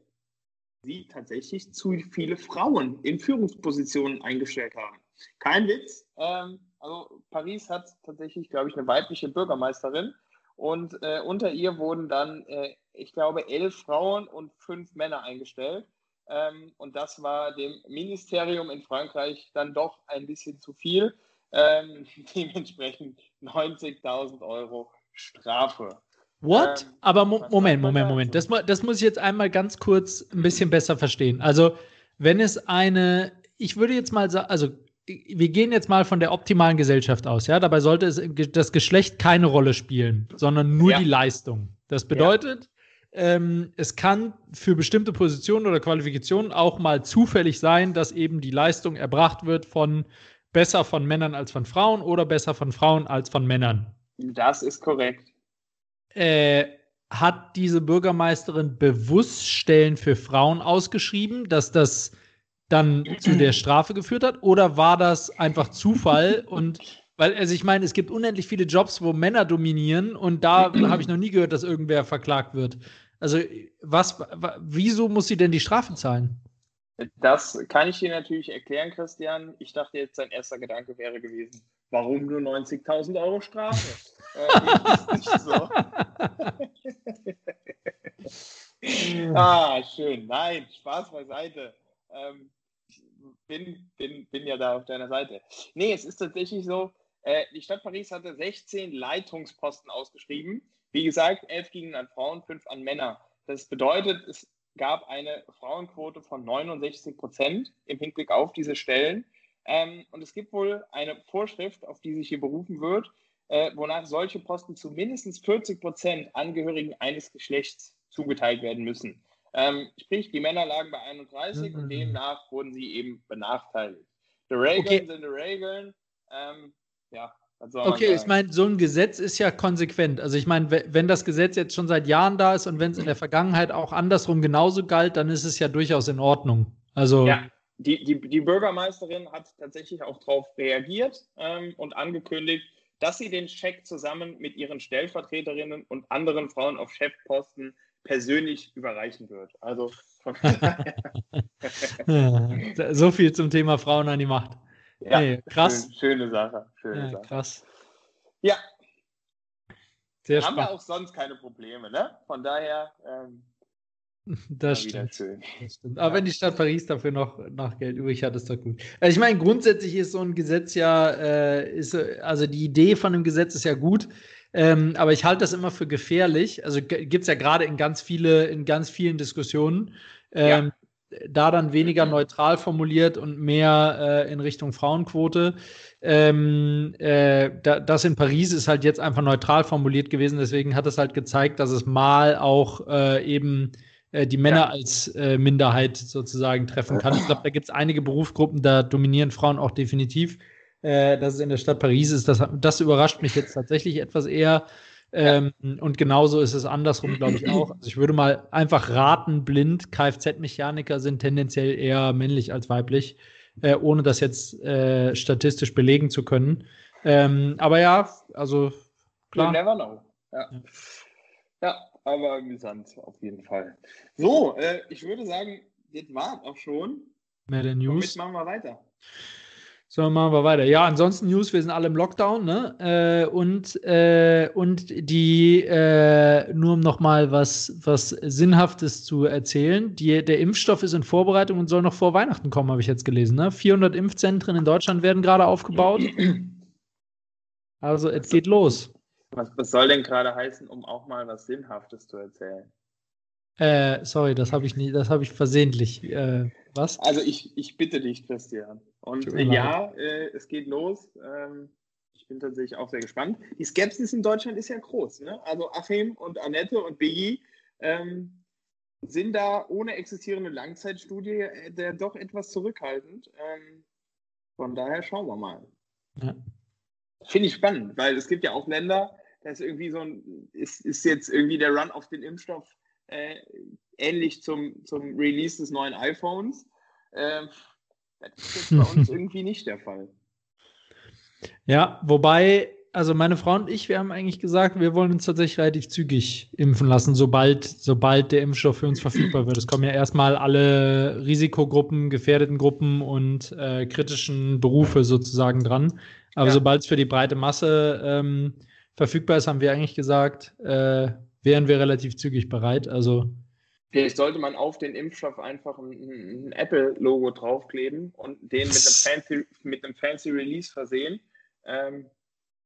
sie tatsächlich zu viele Frauen in Führungspositionen eingestellt haben. Kein Witz. Ähm, also Paris hat tatsächlich, glaube ich, eine weibliche Bürgermeisterin und äh, unter ihr wurden dann, äh, ich glaube, elf Frauen und fünf Männer eingestellt. Ähm, und das war dem Ministerium in Frankreich dann doch ein bisschen zu viel. Ähm, dementsprechend 90.000 Euro Strafe. What? Ähm, Aber mo Moment, Moment, Moment. Das, das muss ich jetzt einmal ganz kurz ein bisschen besser verstehen. Also, wenn es eine, ich würde jetzt mal sagen, also wir gehen jetzt mal von der optimalen Gesellschaft aus, ja. Dabei sollte es das Geschlecht keine Rolle spielen, sondern nur ja. die Leistung. Das bedeutet, ja. ähm, es kann für bestimmte Positionen oder Qualifikationen auch mal zufällig sein, dass eben die Leistung erbracht wird von besser von Männern als von Frauen oder besser von Frauen als von Männern. Das ist korrekt. Äh, hat diese Bürgermeisterin bewusst Stellen für Frauen ausgeschrieben, dass das dann zu der Strafe geführt hat? Oder war das einfach Zufall? Und weil, also ich meine, es gibt unendlich viele Jobs, wo Männer dominieren und da habe ich noch nie gehört, dass irgendwer verklagt wird. Also, was, wieso muss sie denn die Strafe zahlen? Das kann ich dir natürlich erklären, Christian. Ich dachte jetzt, sein erster Gedanke wäre gewesen, warum nur 90.000 Euro Strafe? äh, ah, schön. Nein, Spaß beiseite. Ähm, bin, bin, bin ja da auf deiner Seite. Nee, es ist tatsächlich so, äh, die Stadt Paris hatte 16 Leitungsposten ausgeschrieben. Wie gesagt, 11 gingen an Frauen, 5 an Männer. Das bedeutet, es gab eine Frauenquote von 69 Prozent im Hinblick auf diese Stellen. Ähm, und es gibt wohl eine Vorschrift, auf die sich hier berufen wird, äh, wonach solche Posten zu mindestens 40 Prozent Angehörigen eines Geschlechts zugeteilt werden müssen. Ähm, sprich, die Männer lagen bei 31 mhm. und demnach wurden sie eben benachteiligt. Die Regeln okay. sind die Regeln. Ähm, ja, Okay, ich meine, so ein Gesetz ist ja konsequent. Also ich meine, wenn das Gesetz jetzt schon seit Jahren da ist und wenn es in der Vergangenheit auch andersrum genauso galt, dann ist es ja durchaus in Ordnung. Also ja, die, die, die Bürgermeisterin hat tatsächlich auch darauf reagiert ähm, und angekündigt, dass sie den Scheck zusammen mit ihren Stellvertreterinnen und anderen Frauen auf Chefposten persönlich überreichen wird. Also so viel zum Thema Frauen an die Macht. Ja, hey, krass. Schön, schöne Sache. Schöne ja, Sache. Krass. Ja. Sehr Haben wir auch sonst keine Probleme, ne? Von daher. Ähm, das stimmt. das stimmt. Aber ja. wenn die Stadt Paris dafür noch, noch Geld übrig hat, ist doch gut. Also ich meine, grundsätzlich ist so ein Gesetz ja, äh, ist, also die Idee von einem Gesetz ist ja gut. Ähm, aber ich halte das immer für gefährlich. Also gibt es ja gerade in ganz viele, in ganz vielen Diskussionen. Ähm, ja da dann weniger neutral formuliert und mehr äh, in Richtung Frauenquote. Ähm, äh, da, das in Paris ist halt jetzt einfach neutral formuliert gewesen, deswegen hat es halt gezeigt, dass es mal auch äh, eben äh, die Männer ja. als äh, Minderheit sozusagen treffen kann. Ich glaube, da gibt es einige Berufsgruppen, da dominieren Frauen auch definitiv. Äh, dass es in der Stadt Paris ist, das, das überrascht mich jetzt tatsächlich etwas eher. Ähm, und genauso ist es andersrum, glaube ich, auch. Also ich würde mal einfach raten, blind, Kfz-Mechaniker sind tendenziell eher männlich als weiblich, äh, ohne das jetzt äh, statistisch belegen zu können. Ähm, aber ja, also klar. You never know. Ja, ja. ja aber amüsant auf jeden Fall. So, äh, ich würde sagen, das war auch schon. Mehr der News. Womit machen wir weiter? So, machen wir weiter. Ja, ansonsten News, wir sind alle im Lockdown, ne? Äh, und, äh, und die, äh, nur um nochmal was, was Sinnhaftes zu erzählen, die, der Impfstoff ist in Vorbereitung und soll noch vor Weihnachten kommen, habe ich jetzt gelesen. Ne? 400 Impfzentren in Deutschland werden gerade aufgebaut. Also, es geht los. Was, was soll denn gerade heißen, um auch mal was Sinnhaftes zu erzählen? Äh, sorry, das habe ich nie, das habe ich versehentlich. Äh, was? Also ich, ich bitte dich, Christian. Und ja, äh, es geht los. Ähm, ich bin tatsächlich auch sehr gespannt. Die Skepsis in Deutschland ist ja groß. Ne? Also Achim und Annette und Biggie ähm, sind da ohne existierende Langzeitstudie äh, doch etwas zurückhaltend. Ähm, von daher schauen wir mal. Ja. Finde ich spannend, weil es gibt ja auch Länder, da ist irgendwie so ein, ist, ist jetzt irgendwie der Run auf den Impfstoff äh, ähnlich zum, zum Release des neuen iPhones. Äh, das ist jetzt bei uns irgendwie nicht der Fall. Ja, wobei, also meine Frau und ich, wir haben eigentlich gesagt, wir wollen uns tatsächlich relativ zügig impfen lassen, sobald, sobald der Impfstoff für uns verfügbar wird. Es kommen ja erstmal alle Risikogruppen, gefährdeten Gruppen und äh, kritischen Berufe sozusagen dran. Aber ja. sobald es für die breite Masse ähm, verfügbar ist, haben wir eigentlich gesagt, äh, wären wir relativ zügig bereit. Also Vielleicht sollte man auf den Impfstoff einfach ein, ein Apple-Logo draufkleben und den mit einem fancy, mit einem fancy Release versehen. Ähm,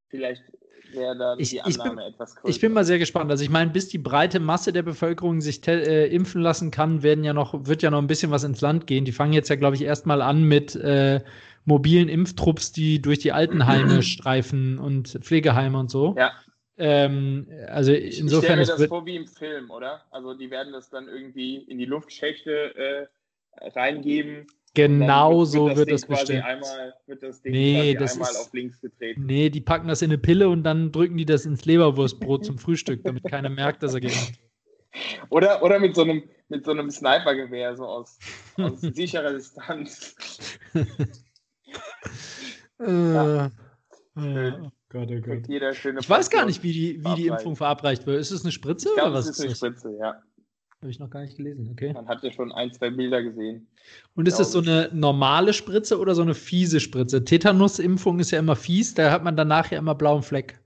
vielleicht wäre da ich, die Annahme bin, etwas größer. Ich bin mal sehr gespannt. Also ich meine, bis die breite Masse der Bevölkerung sich äh, impfen lassen kann, werden ja noch, wird ja noch ein bisschen was ins Land gehen. Die fangen jetzt ja, glaube ich, erstmal an mit äh, mobilen Impftrupps, die durch die Altenheime streifen und Pflegeheime und so. Ja. Ähm, also insofern. Ich stelle mir das vor wie im Film, oder? Also die werden das dann irgendwie in die Luftschächte äh, reingeben. Genau so wird das, wird das bestimmt. Einmal, wird das Ding nee, das einmal ist, auf links getreten. Nee, die packen das in eine Pille und dann drücken die das ins Leberwurstbrot zum Frühstück, damit keiner merkt, dass er gemacht oder, oder mit so einem, mit so einem Snipergewehr, so aus, aus sicherer Distanz. äh, ja. Ja. Gott, oh Gott. Jeder schöne ich weiß gar nicht, wie die, wie die Impfung verabreicht wird. Ist es eine Spritze? Ich glaube, es ist eine Spritze, ja. Habe ich noch gar nicht gelesen, okay. Man hat ja schon ein, zwei Bilder gesehen. Und ist das so eine normale Spritze oder so eine fiese Spritze? Tetanus-Impfung ist ja immer fies, da hat man danach ja immer blauen Fleck.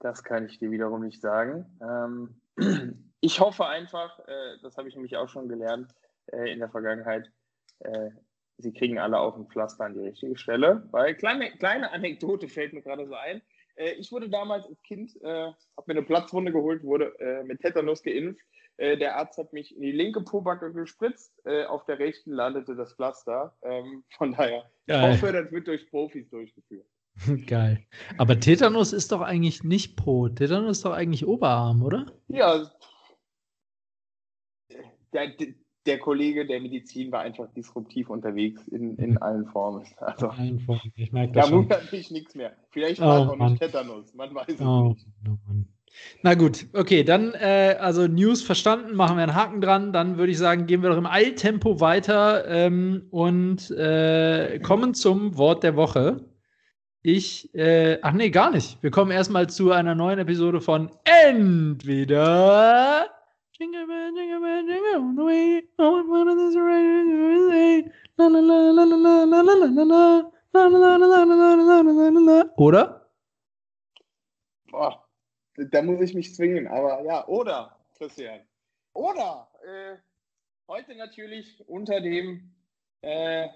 Das kann ich dir wiederum nicht sagen. Ähm, ich hoffe einfach, äh, das habe ich nämlich auch schon gelernt äh, in der Vergangenheit, äh, sie kriegen alle auf ein Pflaster an die richtige Stelle. Weil kleine, kleine Anekdote fällt mir gerade so ein. Äh, ich wurde damals als Kind, äh, habe mir eine Platzwunde geholt, wurde äh, mit Tetanus geimpft. der Arzt hat mich in die linke Pobacke gespritzt, auf der rechten landete das Pflaster. Ähm, von daher, Geil. ich hoffe, das wird durch Profis durchgeführt. Geil. Aber Tetanus ist doch eigentlich nicht Po. Tetanus ist doch eigentlich Oberarm, oder? Ja. Der, der Kollege der Medizin war einfach disruptiv unterwegs in, in allen Formen. Also, in allen Formen. Ich merke das. Da wundert mich nichts mehr. Vielleicht war es oh, auch nicht Tetanus. Man weiß es oh, nicht. Oh, Na gut, okay, dann äh, also News verstanden, machen wir einen Haken dran. Dann würde ich sagen, gehen wir doch im Eiltempo weiter ähm, und äh, kommen zum Wort der Woche. Ich, äh, ach nee, gar nicht. Wir kommen erstmal zu einer neuen Episode von Entweder Jingle bell, jingle bell, jingle all the way. Oh, what is la la la la la la la la. La la la la la la la la la la. Oder? Boah, da muss ich mich zwingen, aber ja, oder, Christian. Oder, äh, heute natürlich unter dem äh,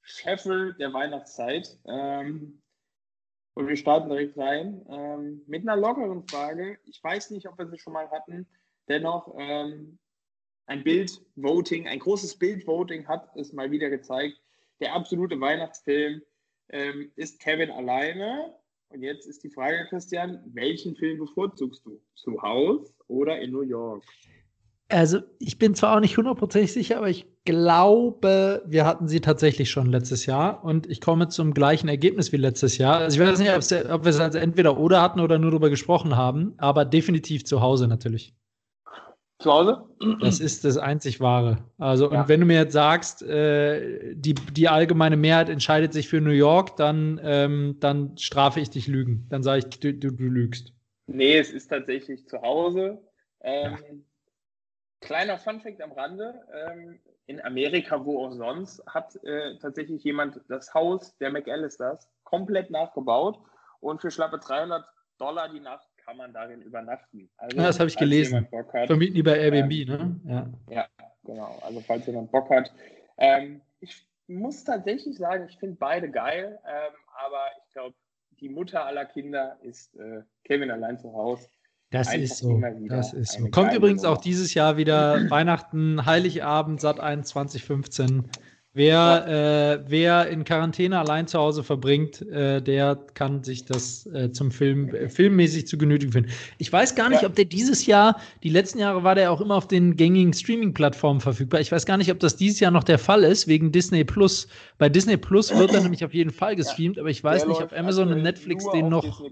Scheffel der Weihnachtszeit. Ähm, und wir starten direkt rein ähm, mit einer lockeren Frage. Ich weiß nicht, ob wir sie schon mal hatten dennoch ähm, ein Bildvoting, ein großes Bildvoting hat es mal wieder gezeigt. Der absolute Weihnachtsfilm ähm, ist Kevin alleine. Und jetzt ist die Frage, Christian, welchen Film bevorzugst du? Zu Hause oder in New York? Also, ich bin zwar auch nicht hundertprozentig sicher, aber ich glaube, wir hatten sie tatsächlich schon letztes Jahr und ich komme zum gleichen Ergebnis wie letztes Jahr. Also, ich weiß nicht, ob wir es als entweder oder hatten oder nur darüber gesprochen haben, aber definitiv zu Hause natürlich. Zu Hause? Das ist das einzig Wahre. Also, ja. und wenn du mir jetzt sagst, äh, die, die allgemeine Mehrheit entscheidet sich für New York, dann, ähm, dann strafe ich dich Lügen. Dann sage ich, du, du, du, lügst. Nee, es ist tatsächlich zu Hause. Ähm, ja. Kleiner Funfact am Rande: ähm, In Amerika, wo auch sonst, hat äh, tatsächlich jemand das Haus der McAllisters komplett nachgebaut und für schlappe 300 Dollar die Nacht kann man darin übernachten. Also, ja, das habe ich gelesen. Hat, Vermieten die bei Airbnb, ähm, ne? Ja. ja, genau. Also falls jemand Bock hat. Ähm, ich muss tatsächlich sagen, ich finde beide geil, ähm, aber ich glaube, die Mutter aller Kinder ist äh, Kevin allein zu Hause. Das ist so. Das ist so. Kommt übrigens Nummer. auch dieses Jahr wieder Weihnachten, Heiligabend, Sat 1 2015. Wer, äh, wer in Quarantäne allein zu Hause verbringt, äh, der kann sich das äh, zum Film äh, filmmäßig zu genügen finden. Ich weiß gar nicht, ja. ob der dieses Jahr, die letzten Jahre war der auch immer auf den gängigen Streaming-Plattformen verfügbar. Ich weiß gar nicht, ob das dieses Jahr noch der Fall ist, wegen Disney Plus. Bei Disney Plus wird er nämlich auf jeden Fall gestreamt, aber ich weiß der nicht, ob Amazon und Netflix den noch.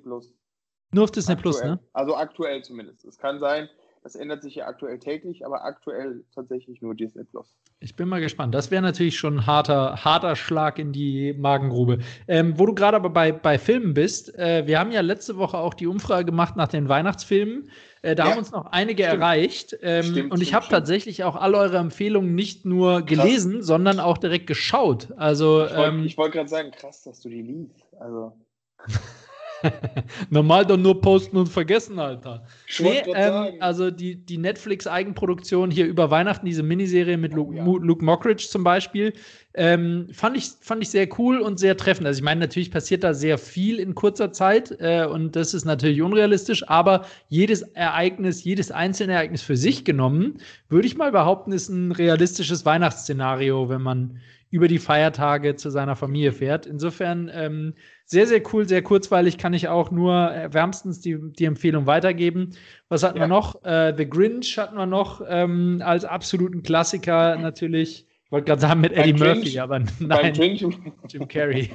Nur auf Disney aktuell. Plus, ne? Also aktuell zumindest. Es kann sein, das ändert sich ja aktuell täglich, aber aktuell tatsächlich nur Disney Plus. Ich bin mal gespannt. Das wäre natürlich schon ein harter, harter Schlag in die Magengrube. Ähm, wo du gerade aber bei, bei Filmen bist, äh, wir haben ja letzte Woche auch die Umfrage gemacht nach den Weihnachtsfilmen. Äh, da ja. haben uns noch einige stimmt. erreicht. Ähm, stimmt, und ich habe tatsächlich auch all eure Empfehlungen nicht nur gelesen, krass. sondern auch direkt geschaut. Also, ich wollte ähm, wollt gerade sagen, krass, dass du die liest. Also. Normal doch nur posten und vergessen, Alter. Nee, ähm, also die, die Netflix-Eigenproduktion hier über Weihnachten, diese Miniserie mit Luke, oh, ja. Luke Mockridge zum Beispiel, ähm, fand, ich, fand ich sehr cool und sehr treffend. Also ich meine, natürlich passiert da sehr viel in kurzer Zeit äh, und das ist natürlich unrealistisch, aber jedes Ereignis, jedes einzelne Ereignis für sich genommen, würde ich mal behaupten, ist ein realistisches Weihnachtsszenario, wenn man über die Feiertage zu seiner Familie fährt. Insofern ähm, sehr, sehr cool, sehr kurzweilig, kann ich auch nur wärmstens die, die Empfehlung weitergeben. Was hatten ja. wir noch? Äh, The Grinch hatten wir noch ähm, als absoluten Klassiker natürlich. Ich wollte gerade sagen mit Eddie beim Murphy, Grinch, aber nein, Grinch, Jim Carrey.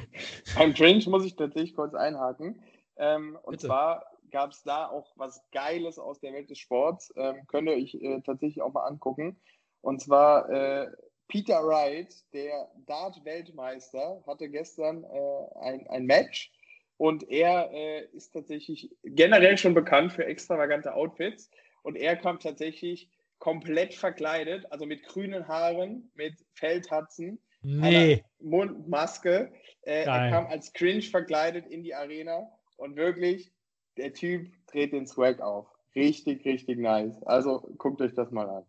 beim Grinch muss ich tatsächlich kurz einhaken. Ähm, und Bitte. zwar gab es da auch was Geiles aus der Welt des Sports. Ähm, könnt ihr euch äh, tatsächlich auch mal angucken. Und zwar äh, Peter Wright, der Dart-Weltmeister, hatte gestern äh, ein, ein Match und er äh, ist tatsächlich generell schon bekannt für extravagante Outfits und er kam tatsächlich komplett verkleidet, also mit grünen Haaren, mit Feldhatzen, nee. Mundmaske. Äh, er kam als Cringe verkleidet in die Arena und wirklich, der Typ dreht den Swag auf. richtig, richtig nice. Also guckt euch das mal an.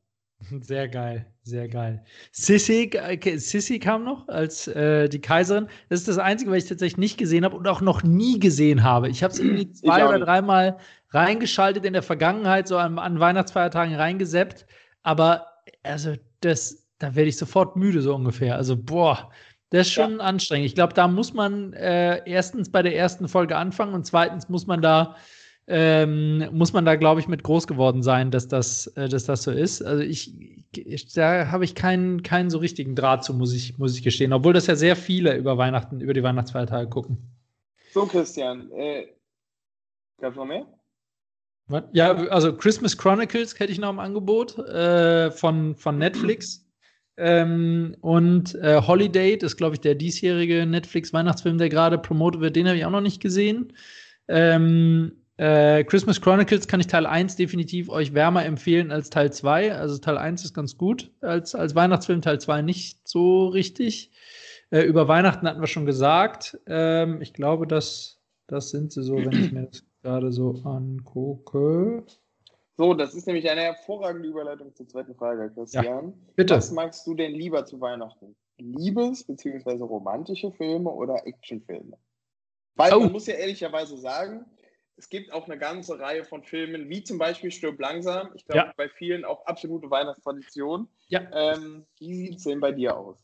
Sehr geil, sehr geil. Sissy, Sissy kam noch als äh, die Kaiserin. Das ist das Einzige, was ich tatsächlich nicht gesehen habe und auch noch nie gesehen habe. Ich habe es irgendwie zwei oder dreimal reingeschaltet in der Vergangenheit, so an, an Weihnachtsfeiertagen reingeseppt. Aber also das, da werde ich sofort müde, so ungefähr. Also, boah, das ist schon ja. anstrengend. Ich glaube, da muss man äh, erstens bei der ersten Folge anfangen und zweitens muss man da ähm, muss man da, glaube ich, mit groß geworden sein, dass das, äh, dass das so ist. Also ich, ich da habe ich keinen, keinen so richtigen Draht zu, muss ich, muss ich gestehen, obwohl das ja sehr viele über Weihnachten, über die Weihnachtsfeiertage gucken. So, Christian, äh, gab noch mehr? Ja, also Christmas Chronicles hätte ich noch im Angebot äh, von, von Netflix. Ähm, und äh, Holiday, das ist, glaube ich, der diesjährige Netflix-Weihnachtsfilm, der gerade promotet wird, den habe ich auch noch nicht gesehen. Ähm, äh, Christmas Chronicles kann ich Teil 1 definitiv euch wärmer empfehlen als Teil 2. Also Teil 1 ist ganz gut als, als Weihnachtsfilm, Teil 2 nicht so richtig. Äh, über Weihnachten hatten wir schon gesagt. Ähm, ich glaube, das, das sind sie so, wenn ich mir das gerade so angucke. So, das ist nämlich eine hervorragende Überleitung zur zweiten Frage, Christian. Ja, bitte. Was magst du denn lieber zu Weihnachten? Liebes- bzw. romantische Filme oder Actionfilme? Weil oh. man muss ja ehrlicherweise sagen, es gibt auch eine ganze Reihe von Filmen, wie zum Beispiel Stirb langsam. Ich glaube, ja. bei vielen auch absolute Weihnachtstradition. Ja. Ähm, wie sieht es denn bei dir aus?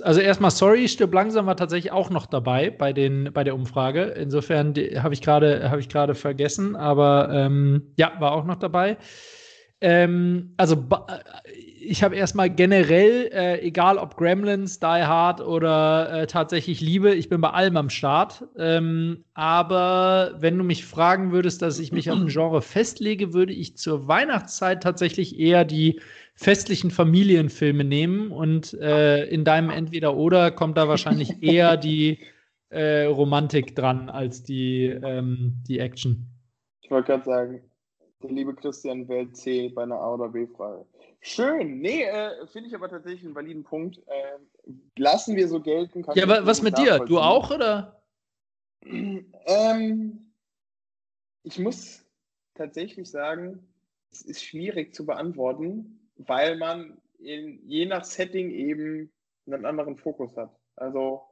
Also erstmal sorry, Stirb langsam war tatsächlich auch noch dabei bei, den, bei der Umfrage. Insofern habe ich gerade hab ich vergessen, aber ähm, ja, war auch noch dabei. Ähm, also ich habe erstmal generell, äh, egal ob Gremlins, Die Hard oder äh, tatsächlich Liebe, ich bin bei allem am Start. Ähm, aber wenn du mich fragen würdest, dass ich mich auf ein Genre festlege, würde ich zur Weihnachtszeit tatsächlich eher die festlichen Familienfilme nehmen und äh, in deinem Entweder-Oder kommt da wahrscheinlich eher die äh, Romantik dran als die, ähm, die Action. Ich wollte gerade sagen, der liebe Christian wählt C bei einer A- oder B-Frage. Schön. Nee, äh, finde ich aber tatsächlich einen validen Punkt. Äh, lassen wir so gelten. ja, aber was mit dir? Du auch, oder? Ähm, ich muss tatsächlich sagen, es ist schwierig zu beantworten, weil man in, je nach Setting eben einen anderen Fokus hat. Also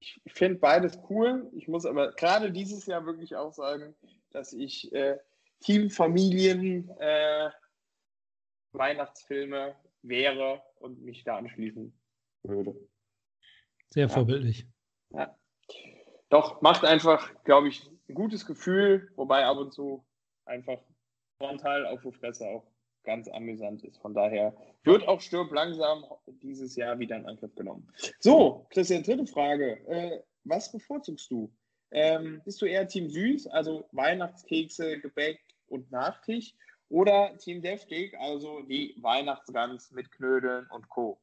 ich finde beides cool. Ich muss aber gerade dieses Jahr wirklich auch sagen, dass ich äh, Team, Familien, äh, Weihnachtsfilme wäre und mich da anschließen würde. Sehr ja. vorbildlich. Ja. Doch, macht einfach, glaube ich, ein gutes Gefühl, wobei ab und zu einfach frontal auf die Fresse auch ganz amüsant ist. Von daher wird auch Stirb langsam dieses Jahr wieder in Angriff genommen. So, Christian, dritte Frage. Äh, was bevorzugst du? Ähm, bist du eher Team Süß, also Weihnachtskekse, Gebäck und Nachtisch? Oder Team Deftig, also die Weihnachtsgans mit Knödeln und Co.?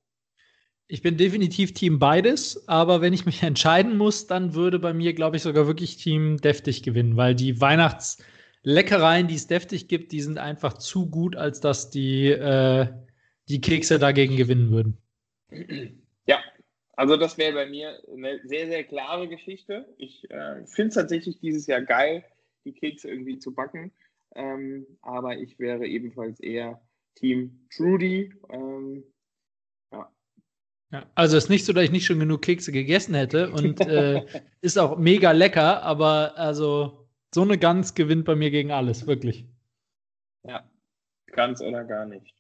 Ich bin definitiv Team beides, aber wenn ich mich entscheiden muss, dann würde bei mir, glaube ich, sogar wirklich Team Deftig gewinnen, weil die Weihnachtsleckereien, die es deftig gibt, die sind einfach zu gut, als dass die, äh, die Kekse dagegen gewinnen würden. Ja, also das wäre bei mir eine sehr, sehr klare Geschichte. Ich äh, finde es tatsächlich dieses Jahr geil, die Kekse irgendwie zu backen. Ähm, aber ich wäre ebenfalls eher Team Trudy. Ähm, ja. ja. Also es ist nicht so, dass ich nicht schon genug Kekse gegessen hätte und äh, ist auch mega lecker, aber also so eine Gans gewinnt bei mir gegen alles, wirklich. Ja, ganz oder gar nicht.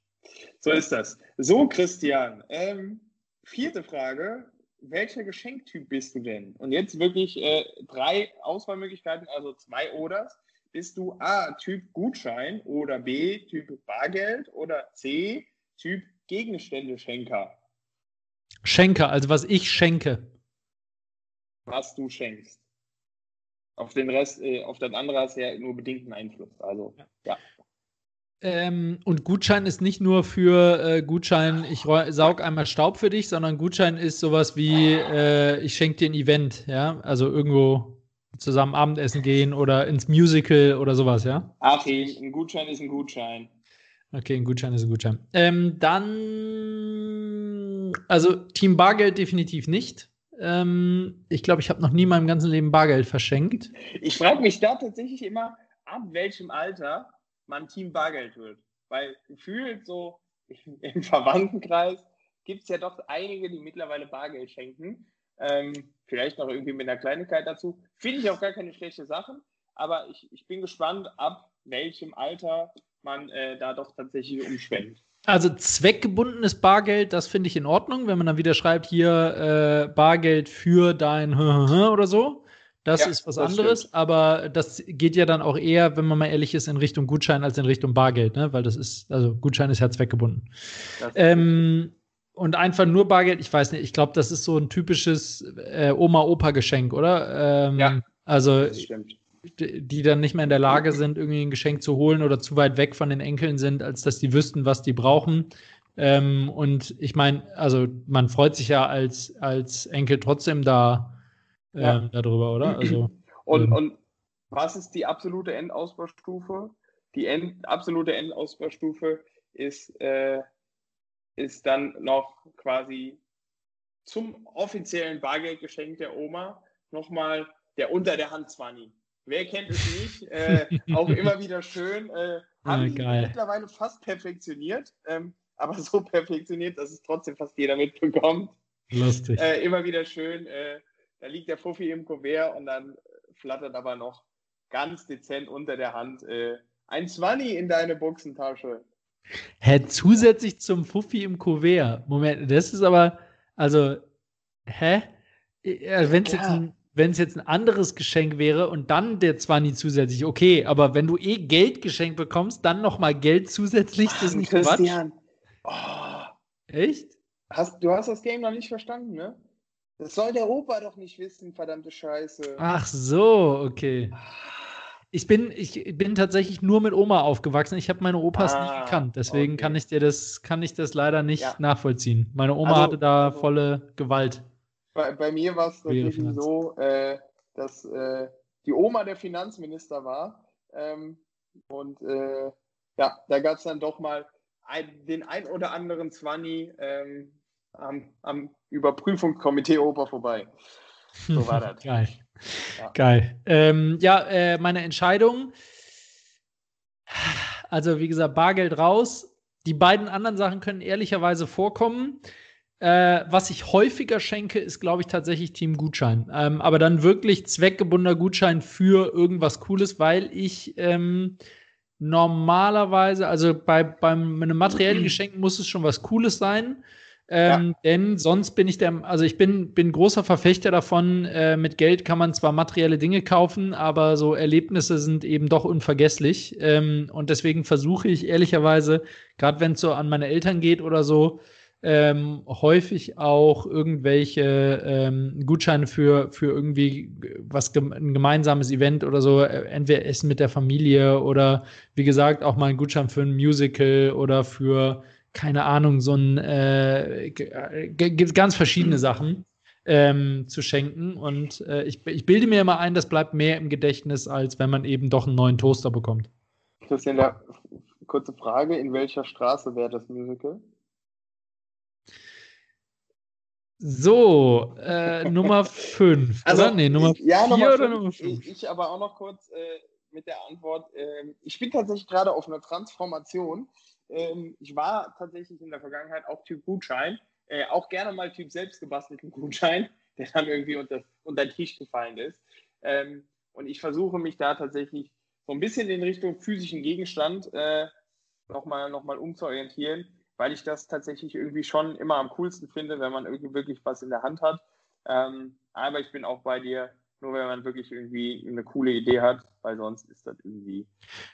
So ist das. So, Christian, ähm, vierte Frage. Welcher Geschenktyp bist du denn? Und jetzt wirklich äh, drei Auswahlmöglichkeiten, also zwei Oders. Bist du A, Typ Gutschein oder B, Typ Bargeld oder C, Typ Gegenstände-Schenker? Schenker, also was ich schenke. Was du schenkst. Auf den Rest, äh, auf das andere hast du ja nur bedingten Einfluss. Also, ja. ja. Ähm, und Gutschein ist nicht nur für äh, Gutschein, ich saug einmal Staub für dich, sondern Gutschein ist sowas wie, äh, ich schenke dir ein Event, ja, also irgendwo zusammen Abendessen gehen oder ins Musical oder sowas, ja? Achim, ein Gutschein ist ein Gutschein. Okay, ein Gutschein ist ein Gutschein. Ähm, dann, also Team Bargeld definitiv nicht. Ähm, ich glaube, ich habe noch nie in meinem ganzen Leben Bargeld verschenkt. Ich frage mich da tatsächlich immer, ab welchem Alter man Team Bargeld wird. Weil gefühlt so im Verwandtenkreis gibt es ja doch einige, die mittlerweile Bargeld schenken. Ähm, vielleicht noch irgendwie mit einer Kleinigkeit dazu. Finde ich auch gar keine schlechte Sache. Aber ich, ich bin gespannt, ab welchem Alter man äh, da doch tatsächlich umschwenkt. Also zweckgebundenes Bargeld, das finde ich in Ordnung, wenn man dann wieder schreibt, hier äh, Bargeld für dein oder so. Das ja, ist was das anderes, stimmt. aber das geht ja dann auch eher, wenn man mal ehrlich ist, in Richtung Gutschein als in Richtung Bargeld, ne? Weil das ist, also Gutschein ist ja zweckgebunden. Ähm, und einfach nur Bargeld, ich weiß nicht, ich glaube, das ist so ein typisches äh, Oma-Opa-Geschenk, oder? Ähm, ja. Also, das stimmt die dann nicht mehr in der Lage sind, irgendwie ein Geschenk zu holen oder zu weit weg von den Enkeln sind, als dass die wüssten, was die brauchen. Ähm, und ich meine, also man freut sich ja als, als Enkel trotzdem da äh, ja. darüber, oder? Also, und, ähm, und was ist die absolute Endausbaustufe? Die End, absolute Endausbaustufe ist, äh, ist dann noch quasi zum offiziellen Bargeldgeschenk der Oma nochmal der unter der Hand 20. Wer kennt es nicht? Äh, auch immer wieder schön. Äh, haben ah, mittlerweile fast perfektioniert, ähm, aber so perfektioniert, dass es trotzdem fast jeder mitbekommt. Lustig. Äh, immer wieder schön. Äh, da liegt der Fuffi im Kuvert und dann flattert aber noch ganz dezent unter der Hand äh, ein Zwanni in deine Buchsentasche. Hä, zusätzlich zum Fuffi im Kuvert. Moment, das ist aber, also, hä? Äh, Wenn es jetzt ein wenn es jetzt ein anderes Geschenk wäre und dann der 20 zusätzlich, okay, aber wenn du eh Geld geschenkt bekommst, dann nochmal Geld zusätzlich, das ist nicht Christian. Quatsch. Oh. Echt? Hast, du hast das Game noch nicht verstanden, ne? Das soll der Opa doch nicht wissen, verdammte Scheiße. Ach so, okay. Ich bin, ich bin tatsächlich nur mit Oma aufgewachsen. Ich habe meine Opas ah, nicht gekannt. Deswegen okay. kann ich dir das, kann ich das leider nicht ja. nachvollziehen. Meine Oma also, hatte da also, volle Gewalt. Bei, bei mir war es tatsächlich so, äh, dass äh, die Oma der Finanzminister war. Ähm, und äh, ja, da gab es dann doch mal ein, den ein oder anderen Zwanni ähm, am, am Überprüfungskomitee Oper vorbei. So war das. Geil. Ja. Geil. Ähm, ja, äh, meine Entscheidung. Also, wie gesagt, Bargeld raus. Die beiden anderen Sachen können ehrlicherweise vorkommen. Äh, was ich häufiger schenke, ist, glaube ich, tatsächlich Team Gutschein. Ähm, aber dann wirklich zweckgebundener Gutschein für irgendwas Cooles, weil ich ähm, normalerweise, also bei, beim einem materiellen Geschenk muss es schon was Cooles sein. Ähm, ja. Denn sonst bin ich der, also ich bin, bin großer Verfechter davon, äh, mit Geld kann man zwar materielle Dinge kaufen, aber so Erlebnisse sind eben doch unvergesslich. Ähm, und deswegen versuche ich ehrlicherweise, gerade wenn es so an meine Eltern geht oder so, ähm, häufig auch irgendwelche ähm, Gutscheine für, für irgendwie was ein gemeinsames Event oder so, äh, entweder Essen mit der Familie oder wie gesagt auch mal ein Gutschein für ein Musical oder für, keine Ahnung, so ein, äh, gibt ganz verschiedene Sachen. Ähm, zu schenken. Und äh, ich, ich bilde mir immer ein, das bleibt mehr im Gedächtnis, als wenn man eben doch einen neuen Toaster bekommt. Christian, da, kurze Frage: In welcher Straße wäre das Musical? So, äh, Nummer 5. Also, oder? Nee, Nummer 4 ja, Nummer oder Nummer 5? Ich, ich, aber auch noch kurz äh, mit der Antwort. Äh, ich bin tatsächlich gerade auf einer Transformation. Ähm, ich war tatsächlich in der Vergangenheit auch Typ Gutschein. Äh, auch gerne mal Typ selbstgebastelten Gutschein, der dann irgendwie unter, unter den Tisch gefallen ist. Ähm, und ich versuche mich da tatsächlich so ein bisschen in Richtung physischen Gegenstand äh, nochmal noch mal umzuorientieren weil ich das tatsächlich irgendwie schon immer am coolsten finde, wenn man irgendwie wirklich was in der Hand hat. Ähm, aber ich bin auch bei dir, nur wenn man wirklich irgendwie eine coole Idee hat, weil sonst ist das irgendwie.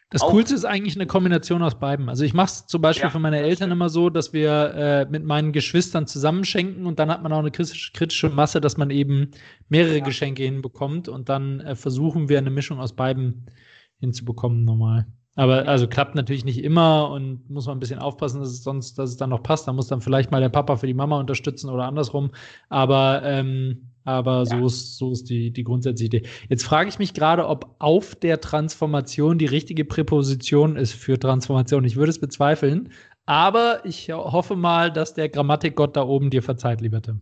Das Coolste ist eigentlich eine Kombination aus beiden. Also ich mache es zum Beispiel ja, für meine Eltern immer so, dass wir äh, mit meinen Geschwistern zusammenschenken und dann hat man auch eine kritische Masse, dass man eben mehrere ja. Geschenke hinbekommt und dann äh, versuchen wir eine Mischung aus beiden hinzubekommen normal. Aber also klappt natürlich nicht immer und muss man ein bisschen aufpassen, dass es sonst, dass es dann noch passt. Da muss dann vielleicht mal der Papa für die Mama unterstützen oder andersrum. Aber, ähm, aber ja. so ist, so ist die, die grundsätzliche Idee. Jetzt frage ich mich gerade, ob auf der Transformation die richtige Präposition ist für Transformation. Ich würde es bezweifeln. Aber ich hoffe mal, dass der Grammatikgott da oben dir verzeiht, lieber Tim.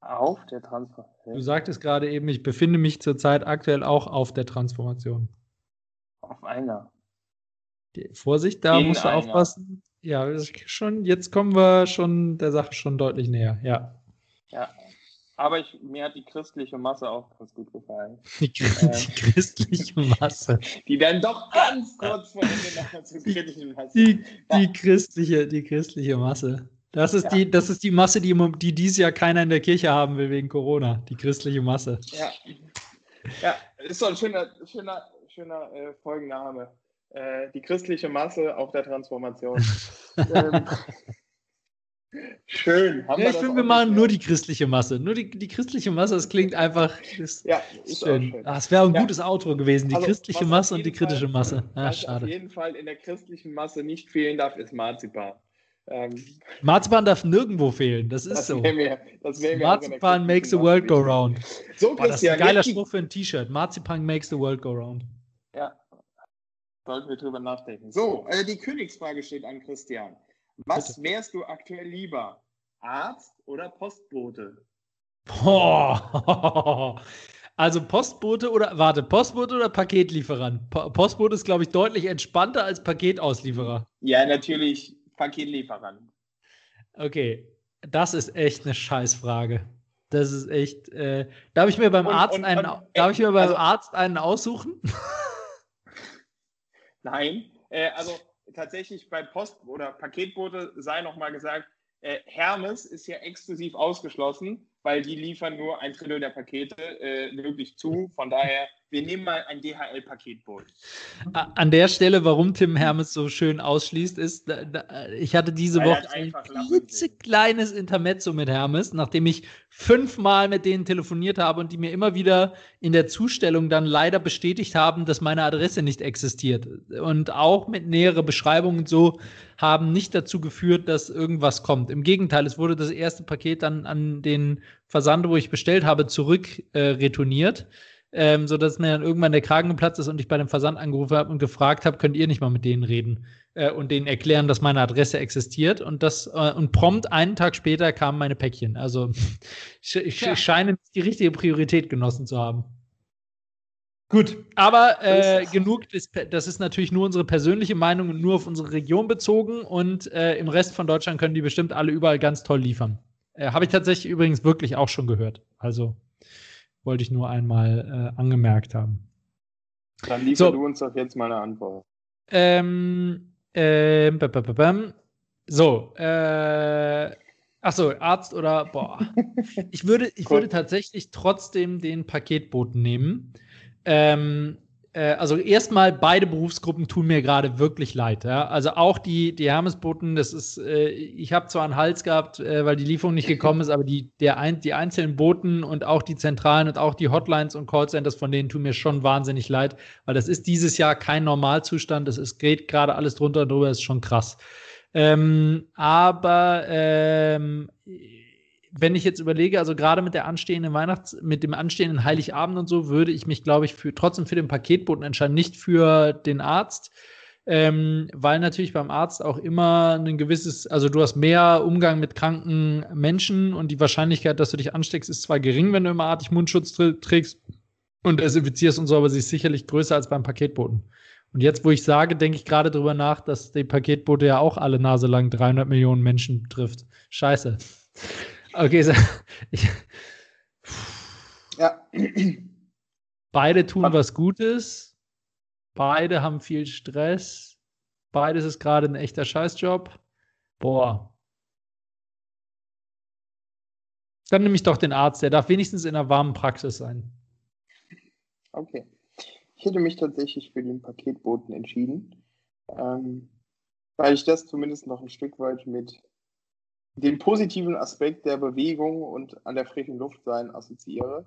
Auf der Transformation. Du sagtest gerade eben, ich befinde mich zurzeit aktuell auch auf der Transformation. Auf einer. Vorsicht, da musst du aufpassen. Ja, schon, jetzt kommen wir schon der Sache schon deutlich näher, ja. Ja, aber ich, mir hat die christliche Masse auch ganz gut gefallen. Die, ähm, die christliche Masse. Die dann doch ganz kurz vor Ende nochmal zur christlichen Masse. Die, ja. die, christliche, die christliche Masse. Das ist, ja. die, das ist die Masse, die, die dieses Jahr keiner in der Kirche haben will wegen Corona. Die christliche Masse. Ja, ja ist doch ein schöner, schöner, schöner äh, Folgenname. Äh, die christliche Masse auf der Transformation. ähm, Schön. Ja, ich finde, wir machen nur die christliche Masse. Nur die, die christliche Masse, das klingt einfach. Das ja, ist schön. schön. Ach, es wäre ein ja. gutes Outro gewesen. Die also, christliche Masse und die kritische Fall, Masse. Ah, was schade. auf jeden Fall in der christlichen Masse nicht fehlen darf, ist Marzipan. Ähm, Marzipan darf nirgendwo fehlen. Das ist das so. Mir, das Marzipan makes the world go round. So, Boah, das ist ein geiler Spruch für ein T-Shirt. Marzipan makes the world go round. Ja. Sollten wir drüber nachdenken. So, äh, die Königsfrage steht an Christian. Was wärst du aktuell lieber? Arzt oder Postbote? Boah. Also Postbote oder, warte, Postbote oder Paketlieferant? Postbote ist, glaube ich, deutlich entspannter als Paketauslieferer. Ja, natürlich Paketlieferant. Okay, das ist echt eine Scheißfrage. Das ist echt. Äh, darf ich mir beim und, Arzt und, einen, und, darf ich mir beim also, Arzt einen aussuchen? Nein, äh, also tatsächlich bei Post- oder Paketboote sei nochmal gesagt, äh, Hermes ist ja exklusiv ausgeschlossen, weil die liefern nur ein Drittel der Pakete äh, wirklich zu. Von daher wir nehmen mal ein DHL-Paketboot. An der Stelle, warum Tim Hermes so schön ausschließt, ist, ich hatte diese Weil Woche ein klitzekleines Intermezzo mit Hermes, nachdem ich fünfmal mit denen telefoniert habe und die mir immer wieder in der Zustellung dann leider bestätigt haben, dass meine Adresse nicht existiert. Und auch mit näherer Beschreibung und so haben nicht dazu geführt, dass irgendwas kommt. Im Gegenteil, es wurde das erste Paket dann an den Versand, wo ich bestellt habe, zurück äh, retourniert ähm, sodass mir dann irgendwann der Kragen geplatzt ist und ich bei dem Versand angerufen habe und gefragt habe, könnt ihr nicht mal mit denen reden äh, und denen erklären, dass meine Adresse existiert. Und das äh, und prompt einen Tag später kamen meine Päckchen. Also ich, ich, ja. scheine die richtige Priorität genossen zu haben. Gut, aber äh, genug, das, das, ist natürlich nur unsere persönliche Meinung und nur auf unsere Region bezogen und äh, im Rest von Deutschland können die bestimmt alle überall ganz toll liefern. Äh, Habe ich tatsächlich übrigens wirklich auch schon gehört. Also wollte ich nur einmal äh, angemerkt haben. Dann liefer so. du uns doch jetzt mal eine Antwort. Ähm, äh, so, äh, achso, Arzt oder, boah. ich würde, ich cool. würde tatsächlich trotzdem den Paketboten nehmen. Ähm, äh, also erstmal beide Berufsgruppen tun mir gerade wirklich leid. Ja? Also auch die, die Hermesboten, das ist, äh, ich habe zwar einen Hals gehabt, äh, weil die Lieferung nicht gekommen ist, aber die, der ein, die einzelnen Boten und auch die Zentralen und auch die Hotlines und Callcenters von denen tun mir schon wahnsinnig leid, weil das ist dieses Jahr kein Normalzustand. Das ist, geht gerade alles drunter und drüber, ist schon krass. Ähm, aber ähm, wenn ich jetzt überlege, also gerade mit der anstehenden Weihnachts-, mit dem anstehenden Heiligabend und so, würde ich mich, glaube ich, für, trotzdem für den Paketboten entscheiden, nicht für den Arzt. Ähm, weil natürlich beim Arzt auch immer ein gewisses, also du hast mehr Umgang mit kranken Menschen und die Wahrscheinlichkeit, dass du dich ansteckst, ist zwar gering, wenn du immer artig Mundschutz trägst und desinfizierst und so, aber sie ist sicherlich größer als beim Paketboten. Und jetzt, wo ich sage, denke ich gerade drüber nach, dass die Paketboote ja auch alle Nase lang 300 Millionen Menschen trifft. Scheiße. Okay, so, ich, ja. Beide tun was Gutes. Beide haben viel Stress. Beides ist gerade ein echter Scheißjob. Boah. Dann nehme ich doch den Arzt. Der darf wenigstens in einer warmen Praxis sein. Okay. Ich hätte mich tatsächlich für den Paketboten entschieden, ähm, weil ich das zumindest noch ein Stück weit mit den positiven Aspekt der Bewegung und an der frischen Luft sein assoziiere.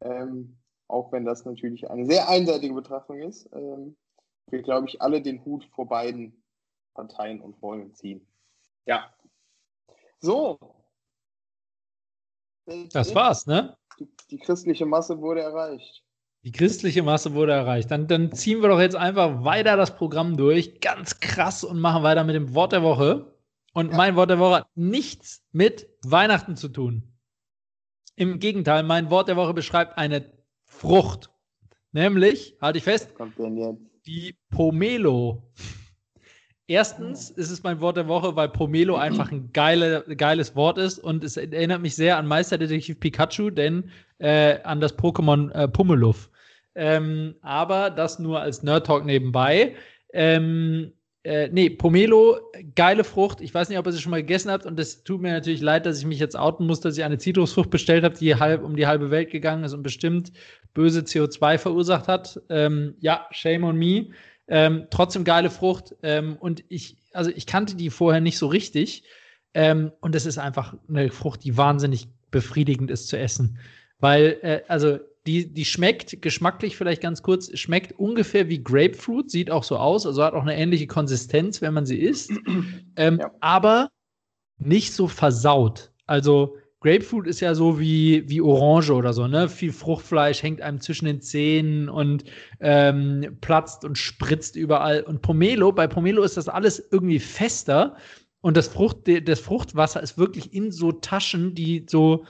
Ähm, auch wenn das natürlich eine sehr einseitige Betrachtung ist. Ähm, wir, glaube ich, alle den Hut vor beiden Parteien und Rollen ziehen. Ja. So. Das war's, ne? Die, die, christliche Masse wurde erreicht. Die christliche Masse wurde erreicht. Dann, dann ziehen wir doch jetzt einfach weiter das Programm durch. Ganz krass und machen weiter mit dem Wort der Woche. Und ja. mein Wort der Woche hat nichts mit Weihnachten zu tun. Im Gegenteil, mein Wort der Woche beschreibt eine Frucht. Nämlich, halte ich fest, die Pomelo. Erstens ist es mein Wort der Woche, weil Pomelo einfach ein geile, geiles Wort ist und es erinnert mich sehr an Meisterdetektiv Pikachu, denn äh, an das Pokémon äh, Pummeluff. Ähm, aber das nur als Nerd Talk nebenbei. Ähm, äh, nee, Pomelo, geile Frucht. Ich weiß nicht, ob ihr sie schon mal gegessen habt. Und es tut mir natürlich leid, dass ich mich jetzt outen muss, dass ich eine Zitrusfrucht bestellt habe, die halb um die halbe Welt gegangen ist und bestimmt böse CO2 verursacht hat. Ähm, ja, shame on me. Ähm, trotzdem geile Frucht. Ähm, und ich, also ich kannte die vorher nicht so richtig. Ähm, und es ist einfach eine Frucht, die wahnsinnig befriedigend ist zu essen. Weil, äh, also die, die schmeckt geschmacklich vielleicht ganz kurz, schmeckt ungefähr wie Grapefruit, sieht auch so aus, also hat auch eine ähnliche Konsistenz, wenn man sie isst, ähm, ja. aber nicht so versaut. Also Grapefruit ist ja so wie, wie Orange oder so, ne? Viel Fruchtfleisch hängt einem zwischen den Zähnen und ähm, platzt und spritzt überall. Und Pomelo, bei Pomelo ist das alles irgendwie fester und das, Frucht, das Fruchtwasser ist wirklich in so Taschen, die so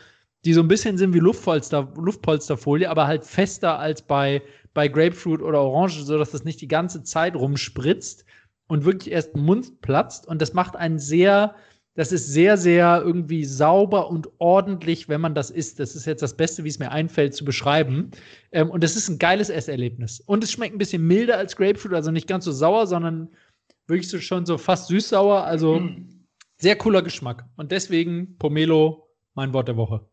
die so ein bisschen sind wie Luftpolster, Luftpolsterfolie, aber halt fester als bei, bei Grapefruit oder Orange, sodass das nicht die ganze Zeit rumspritzt und wirklich erst im Mund platzt. Und das macht einen sehr, das ist sehr, sehr irgendwie sauber und ordentlich, wenn man das isst. Das ist jetzt das Beste, wie es mir einfällt, zu beschreiben. Ähm, und es ist ein geiles Esserlebnis. Und es schmeckt ein bisschen milder als Grapefruit, also nicht ganz so sauer, sondern wirklich so schon so fast süß-sauer. Also sehr cooler Geschmack. Und deswegen Pomelo, mein Wort der Woche.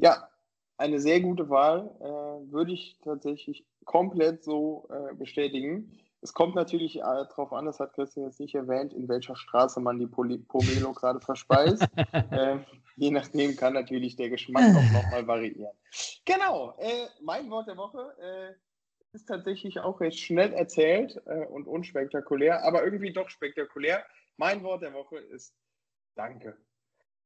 Ja, eine sehr gute Wahl. Äh, würde ich tatsächlich komplett so äh, bestätigen. Es kommt natürlich äh, darauf an, das hat Christian jetzt nicht erwähnt, in welcher Straße man die Poli Pomelo gerade verspeist. äh, je nachdem kann natürlich der Geschmack auch nochmal variieren. Genau, äh, mein Wort der Woche äh, ist tatsächlich auch recht schnell erzählt äh, und unspektakulär, aber irgendwie doch spektakulär. Mein Wort der Woche ist Danke.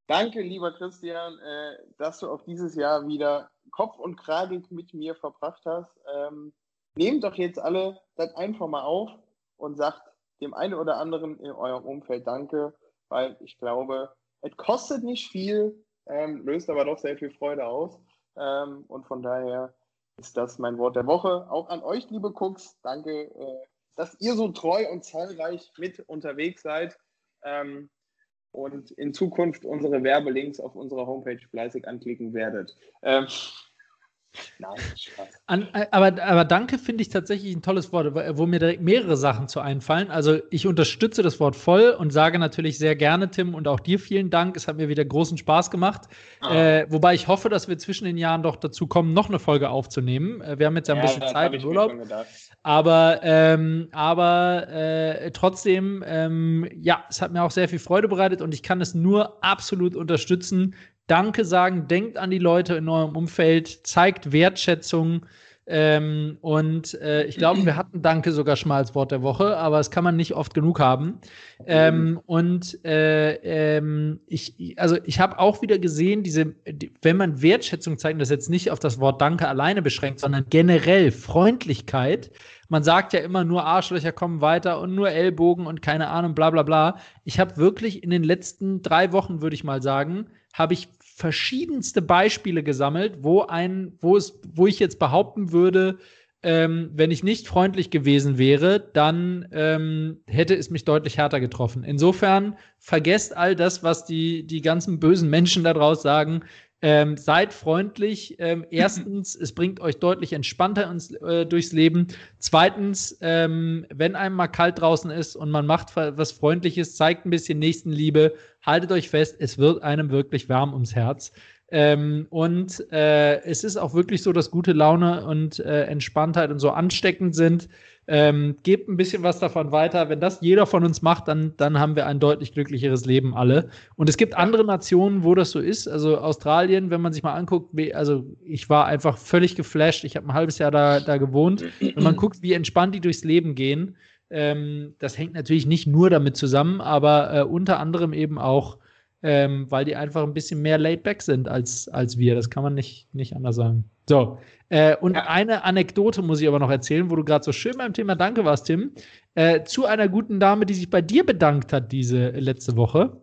Danke, lieber Christian, äh, dass du auch dieses Jahr wieder Kopf und Kragen mit mir verbracht hast. Ähm, nehmt doch jetzt alle das einfach mal auf und sagt dem einen oder anderen in eurem Umfeld Danke, weil ich glaube, es kostet nicht viel, ähm, löst aber doch sehr viel Freude aus. Ähm, und von daher ist das mein Wort der Woche. Auch an euch, liebe Cooks, danke, äh, dass ihr so treu und zahlreich mit unterwegs seid. Ähm, und in Zukunft unsere Werbelinks auf unserer Homepage fleißig anklicken werdet. Ähm, Nein. An, aber, aber danke finde ich tatsächlich ein tolles Wort, wo mir direkt mehrere Sachen zu einfallen. Also ich unterstütze das Wort voll und sage natürlich sehr gerne, Tim, und auch dir vielen Dank. Es hat mir wieder großen Spaß gemacht. Ah. Äh, wobei ich hoffe, dass wir zwischen den Jahren doch dazu kommen, noch eine Folge aufzunehmen. Äh, wir haben jetzt ja ein ja, bisschen Zeit im Urlaub. Aber, ähm, aber äh, trotzdem, ähm, ja, es hat mir auch sehr viel Freude bereitet und ich kann es nur absolut unterstützen, Danke sagen, denkt an die Leute in eurem Umfeld, zeigt Wertschätzung. Ähm, und äh, ich glaube, wir hatten Danke sogar schon mal als Wort der Woche, aber das kann man nicht oft genug haben. Ähm, und äh, ähm, ich, also ich habe auch wieder gesehen, diese, die, wenn man Wertschätzung zeigt, das jetzt nicht auf das Wort Danke alleine beschränkt, sondern generell Freundlichkeit. Man sagt ja immer nur Arschlöcher kommen weiter und nur Ellbogen und keine Ahnung, bla bla bla. Ich habe wirklich in den letzten drei Wochen, würde ich mal sagen, habe ich verschiedenste Beispiele gesammelt, wo ein, wo es, wo ich jetzt behaupten würde, ähm, wenn ich nicht freundlich gewesen wäre, dann ähm, hätte es mich deutlich härter getroffen. Insofern vergesst all das, was die, die ganzen bösen Menschen daraus sagen. Ähm, seid freundlich. Ähm, erstens, es bringt euch deutlich entspannter ins, äh, durchs Leben. Zweitens, ähm, wenn einem mal kalt draußen ist und man macht was Freundliches, zeigt ein bisschen Nächstenliebe, haltet euch fest, es wird einem wirklich warm ums Herz. Ähm, und äh, es ist auch wirklich so, dass gute Laune und äh, Entspanntheit und so ansteckend sind. Ähm, gebt ein bisschen was davon weiter. Wenn das jeder von uns macht, dann, dann haben wir ein deutlich glücklicheres Leben alle. Und es gibt andere Nationen, wo das so ist. Also Australien, wenn man sich mal anguckt, wie, also ich war einfach völlig geflasht. Ich habe ein halbes Jahr da, da gewohnt. Wenn man guckt, wie entspannt die durchs Leben gehen, ähm, das hängt natürlich nicht nur damit zusammen, aber äh, unter anderem eben auch, ähm, weil die einfach ein bisschen mehr laid back sind als, als wir. Das kann man nicht, nicht anders sagen. So, äh, und ja. eine Anekdote muss ich aber noch erzählen, wo du gerade so schön beim Thema Danke warst, Tim. Äh, zu einer guten Dame, die sich bei dir bedankt hat diese letzte Woche.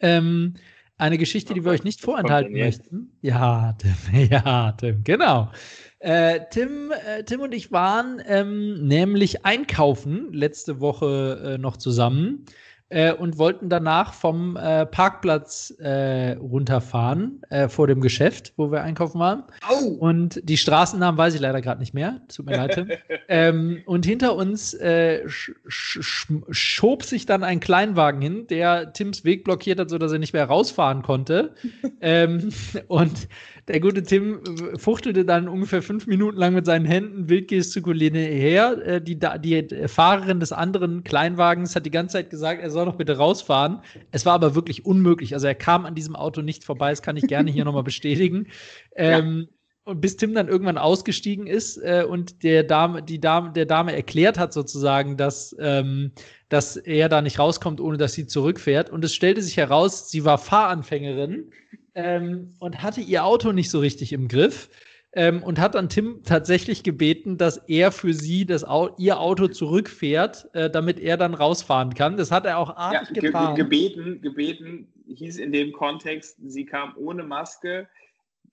Ähm, eine Geschichte, die wir euch nicht vorenthalten möchten. Ja, Tim, ja, Tim, genau. Äh, Tim, äh, Tim und ich waren ähm, nämlich einkaufen letzte Woche äh, noch zusammen äh, und wollten danach vom äh, Parkplatz äh, runterfahren äh, vor dem Geschäft, wo wir einkaufen waren. Au. Und die Straßennamen weiß ich leider gerade nicht mehr. Tut mir leid. ähm, und hinter uns äh, sch sch schob sich dann ein Kleinwagen hin, der Tims Weg blockiert hat, sodass er nicht mehr rausfahren konnte. ähm, und der gute Tim fuchtelte dann ungefähr fünf Minuten lang mit seinen Händen wildgestikuliert her. Äh, die, die Fahrerin des anderen Kleinwagens hat die ganze Zeit gesagt, er soll doch bitte rausfahren. Es war aber wirklich unmöglich. Also er kam an diesem Auto nicht vorbei. Das kann ich gerne hier nochmal bestätigen. Ähm, und bis Tim dann irgendwann ausgestiegen ist äh, und der Dame, die Dame, der Dame erklärt hat sozusagen, dass, ähm, dass er da nicht rauskommt, ohne dass sie zurückfährt. Und es stellte sich heraus, sie war Fahranfängerin ähm, und hatte ihr Auto nicht so richtig im Griff. Ähm, und hat dann Tim tatsächlich gebeten, dass er für sie das Au ihr Auto zurückfährt, äh, damit er dann rausfahren kann. Das hat er auch artig ja, getan. Ge gebeten, gebeten hieß in dem Kontext, sie kam ohne Maske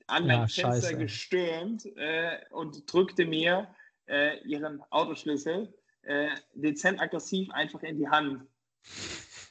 an mein ja, Fenster scheiße. gestürmt äh, und drückte mir äh, ihren Autoschlüssel äh, dezent aggressiv einfach in die Hand.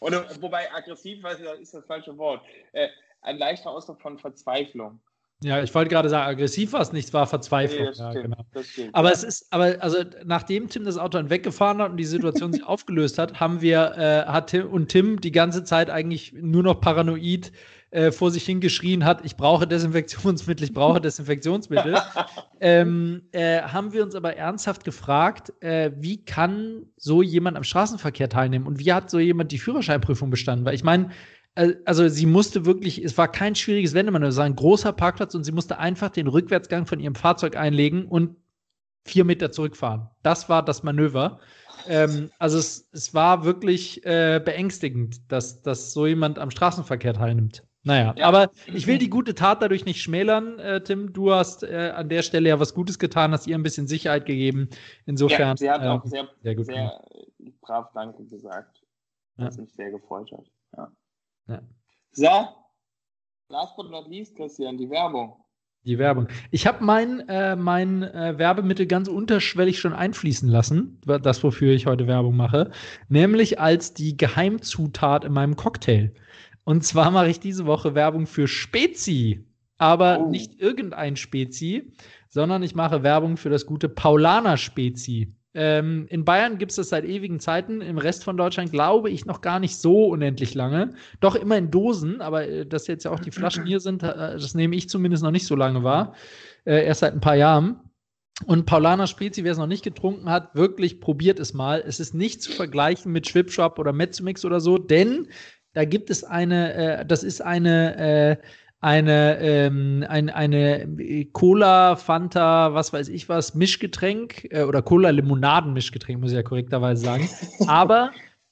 Oder, wobei aggressiv, weiß ich, ist das falsche Wort. Äh, ein leichter Ausdruck von Verzweiflung. Ja, ich wollte gerade sagen, aggressiv war es nicht, es war Verzweiflung. Nee, ja, genau. aber es ist, aber also nachdem Tim das Auto dann weggefahren hat und die Situation sich aufgelöst hat, haben wir, äh, hat Tim und Tim die ganze Zeit eigentlich nur noch paranoid äh, vor sich hingeschrien hat, ich brauche Desinfektionsmittel, ich brauche Desinfektionsmittel. ähm, äh, haben wir uns aber ernsthaft gefragt, äh, wie kann so jemand am Straßenverkehr teilnehmen und wie hat so jemand die Führerscheinprüfung bestanden? Weil ich meine, also sie musste wirklich, es war kein schwieriges Wendemanöver, es war ein großer Parkplatz und sie musste einfach den Rückwärtsgang von ihrem Fahrzeug einlegen und vier Meter zurückfahren. Das war das Manöver. Ähm, also es, es war wirklich äh, beängstigend, dass, dass so jemand am Straßenverkehr teilnimmt. Naja, ja. aber ich will die gute Tat dadurch nicht schmälern, äh, Tim. Du hast äh, an der Stelle ja was Gutes getan, hast ihr ein bisschen Sicherheit gegeben. Insofern. Ja, sie hat auch sehr, sehr, sehr brav Danke gesagt, was ja. mich sehr gefreut hat. Ja. Ja. So, last but not least, Christian, die Werbung. Die Werbung. Ich habe mein, äh, mein äh, Werbemittel ganz unterschwellig schon einfließen lassen, das, wofür ich heute Werbung mache, nämlich als die Geheimzutat in meinem Cocktail. Und zwar mache ich diese Woche Werbung für Spezi, aber oh. nicht irgendein Spezi, sondern ich mache Werbung für das gute Paulaner Spezi. Ähm, in Bayern gibt es das seit ewigen Zeiten. Im Rest von Deutschland glaube ich noch gar nicht so unendlich lange. Doch immer in Dosen, aber äh, dass jetzt ja auch die Flaschen hier sind, äh, das nehme ich zumindest noch nicht so lange wahr. Äh, erst seit ein paar Jahren. Und Paulaner Spezi, wer es noch nicht getrunken hat, wirklich probiert es mal. Es ist nicht zu vergleichen mit Schwipschwap oder Metzumix oder so, denn da gibt es eine, äh, das ist eine äh, eine, ähm, ein, eine Cola, Fanta, was weiß ich was, Mischgetränk äh, oder Cola-Limonaden-Mischgetränk, muss ich ja korrekterweise sagen. Aber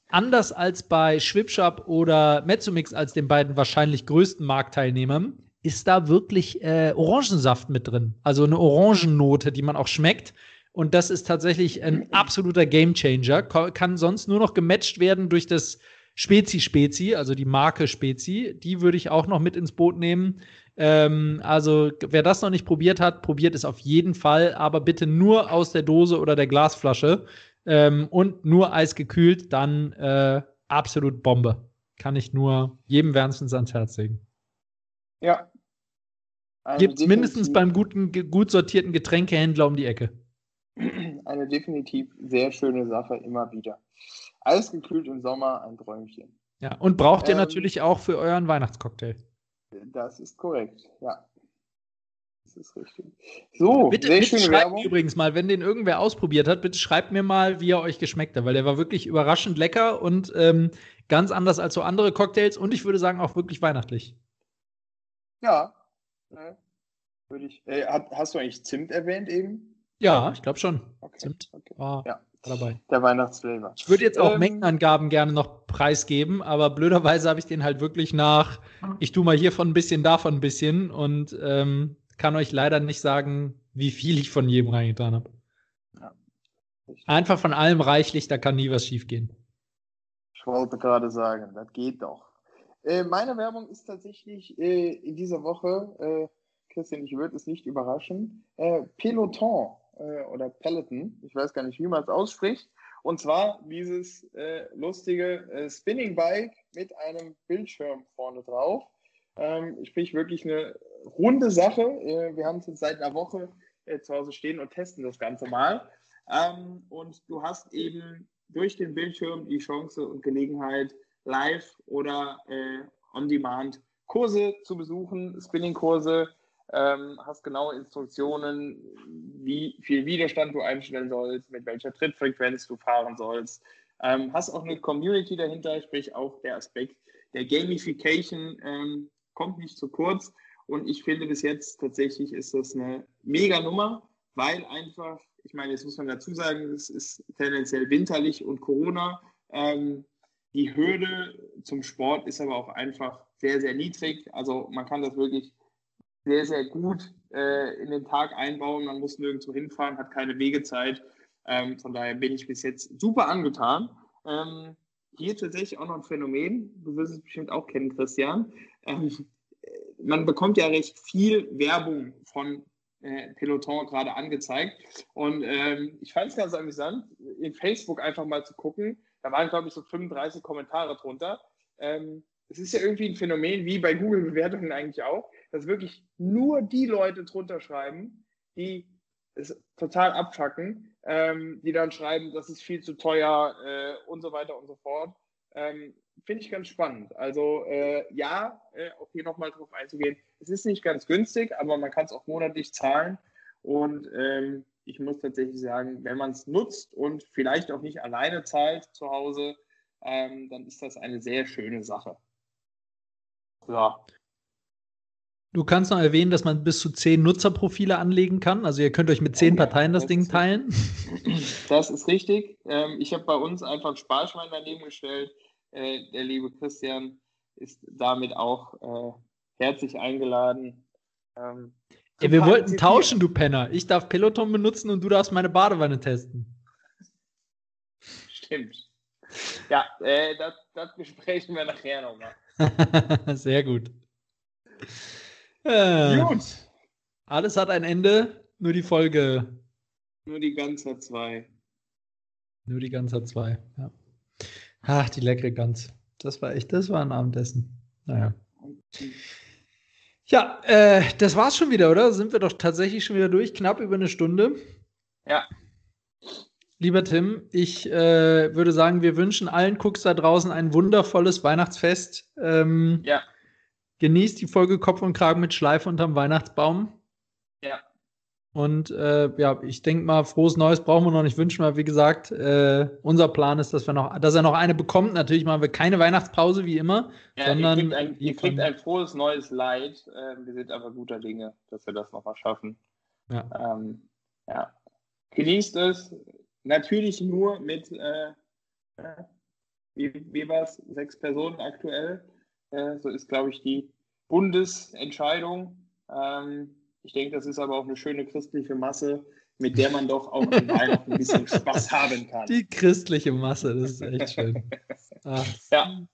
anders als bei Schwipschap oder Mezzomix als den beiden wahrscheinlich größten Marktteilnehmern, ist da wirklich äh, Orangensaft mit drin. Also eine Orangennote, die man auch schmeckt. Und das ist tatsächlich ein absoluter Gamechanger. Kann sonst nur noch gematcht werden durch das Spezi Spezi, also die Marke Spezi, die würde ich auch noch mit ins Boot nehmen. Ähm, also, wer das noch nicht probiert hat, probiert es auf jeden Fall, aber bitte nur aus der Dose oder der Glasflasche ähm, und nur eisgekühlt, dann äh, absolut Bombe. Kann ich nur jedem wärmstens ans Herz legen. Ja. Gibt es mindestens beim guten, gut sortierten Getränkehändler um die Ecke. Eine definitiv sehr schöne Sache immer wieder. Eisgekühlt im Sommer ein Träumchen. Ja, und braucht ihr ähm, natürlich auch für euren Weihnachtscocktail. Das ist korrekt, ja. Das ist richtig. So, bitte, bitte schreibt Werbung. übrigens mal, wenn den irgendwer ausprobiert hat, bitte schreibt mir mal, wie er euch geschmeckt hat, weil der war wirklich überraschend lecker und ähm, ganz anders als so andere Cocktails und ich würde sagen auch wirklich weihnachtlich. Ja, äh, würde ich. Äh, hast du eigentlich Zimt erwähnt eben? Ja, ich glaube schon. Okay. Zimt okay. war ja dabei. Der Weihnachtsflavor. Ich würde jetzt auch ähm, Mengenangaben gerne noch preisgeben, aber blöderweise habe ich den halt wirklich nach, ich tue mal hiervon ein bisschen, davon ein bisschen und ähm, kann euch leider nicht sagen, wie viel ich von jedem reingetan habe. Ja. Einfach von allem reichlich, da kann nie was schiefgehen. Ich wollte gerade sagen, das geht doch. Äh, meine Werbung ist tatsächlich äh, in dieser Woche äh, Christian, ich würde es nicht überraschen, äh, Peloton äh, oder Peloton, ich weiß gar nicht, wie man es ausspricht. Und zwar dieses äh, lustige äh, Spinning Bike mit einem Bildschirm vorne drauf. Ähm, sprich wirklich eine runde Sache. Äh, wir haben es jetzt seit einer Woche äh, zu Hause stehen und testen das Ganze mal. Ähm, und du hast eben durch den Bildschirm die Chance und Gelegenheit, live oder äh, on demand Kurse zu besuchen, Spinning-Kurse, ähm, hast genaue Instruktionen, wie viel Widerstand du einstellen sollst, mit welcher Trittfrequenz du fahren sollst. Ähm, hast auch eine Community dahinter, sprich auch der Aspekt der Gamification ähm, kommt nicht zu kurz. Und ich finde bis jetzt tatsächlich ist das eine mega Nummer, weil einfach, ich meine, jetzt muss man dazu sagen, es ist tendenziell winterlich und Corona. Ähm, die Hürde zum Sport ist aber auch einfach sehr, sehr niedrig. Also man kann das wirklich sehr, sehr gut äh, in den Tag einbauen. Man muss nirgendwo hinfahren, hat keine Wegezeit. Ähm, von daher bin ich bis jetzt super angetan. Ähm, hier tatsächlich auch noch ein Phänomen, du wirst es bestimmt auch kennen, Christian. Ähm, man bekommt ja recht viel Werbung von äh, Peloton gerade angezeigt. Und ähm, ich fand es ganz amüsant, in Facebook einfach mal zu gucken. Da waren, glaube ich, so 35 Kommentare drunter. Ähm, es ist ja irgendwie ein Phänomen, wie bei Google-Bewertungen eigentlich auch, dass wirklich nur die Leute drunter schreiben, die es total abfacken, ähm, die dann schreiben, das ist viel zu teuer äh, und so weiter und so fort. Ähm, Finde ich ganz spannend. Also äh, ja, äh, auch hier nochmal drauf einzugehen, es ist nicht ganz günstig, aber man kann es auch monatlich zahlen. Und ähm, ich muss tatsächlich sagen, wenn man es nutzt und vielleicht auch nicht alleine zahlt zu Hause, ähm, dann ist das eine sehr schöne Sache. Ja. Du kannst noch erwähnen, dass man bis zu zehn Nutzerprofile anlegen kann. Also ihr könnt euch mit zehn oh, Parteien das, das Ding teilen. Das ist richtig. Ähm, ich habe bei uns einfach ein Sparschwein daneben gestellt. Äh, der liebe Christian ist damit auch äh, herzlich eingeladen. Ähm, ja, wir wollten tauschen, du Penner. Ich darf Peloton benutzen und du darfst meine Badewanne testen. Stimmt. Ja, äh, das, das besprechen wir nachher nochmal. Sehr gut. Äh, gut. Alles hat ein Ende, nur die Folge. Nur die ganze zwei. Nur die ganze zwei, ja. Ach, die leckere Gans. Das war echt, das war ein Abendessen. Naja. Ja, äh, das war's schon wieder, oder? Sind wir doch tatsächlich schon wieder durch, knapp über eine Stunde. Ja. Lieber Tim, ich äh, würde sagen, wir wünschen allen Cooks da draußen ein wundervolles Weihnachtsfest. Ähm, ja. Genießt die Folge Kopf und Kragen mit Schleife unterm Weihnachtsbaum. Ja. Und äh, ja, ich denke mal, frohes Neues brauchen wir noch nicht wünschen, weil wie gesagt, äh, unser Plan ist, dass wir noch, dass er noch eine bekommt. Natürlich machen wir keine Weihnachtspause wie immer, ja, sondern ihr kriegt ein, ihr kriegt ein frohes neues Leid. Äh, wir sind aber guter Dinge, dass wir das noch mal schaffen. Ja. Ähm, ja. Genießt es, Natürlich nur mit, äh, äh, wie, wie war es, sechs Personen aktuell. Äh, so ist, glaube ich, die Bundesentscheidung. Ähm, ich denke, das ist aber auch eine schöne christliche Masse, mit der man doch auch an Weihnachten ein bisschen Spaß haben kann. Die christliche Masse, das ist echt schön. Ach. Ja.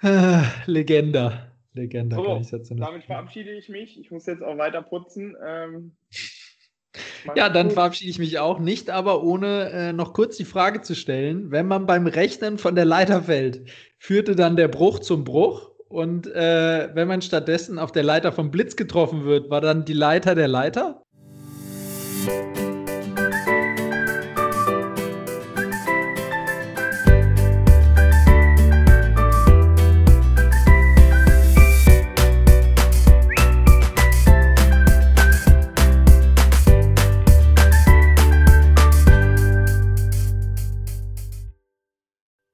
Ah, Legende. Legende. So, damit verabschiede ich mich. Ich muss jetzt auch weiter putzen. Ähm, ja, dann verabschiede ich mich auch nicht, aber ohne äh, noch kurz die Frage zu stellen, wenn man beim Rechnen von der Leiter fällt, führte dann der Bruch zum Bruch? Und äh, wenn man stattdessen auf der Leiter vom Blitz getroffen wird, war dann die Leiter der Leiter?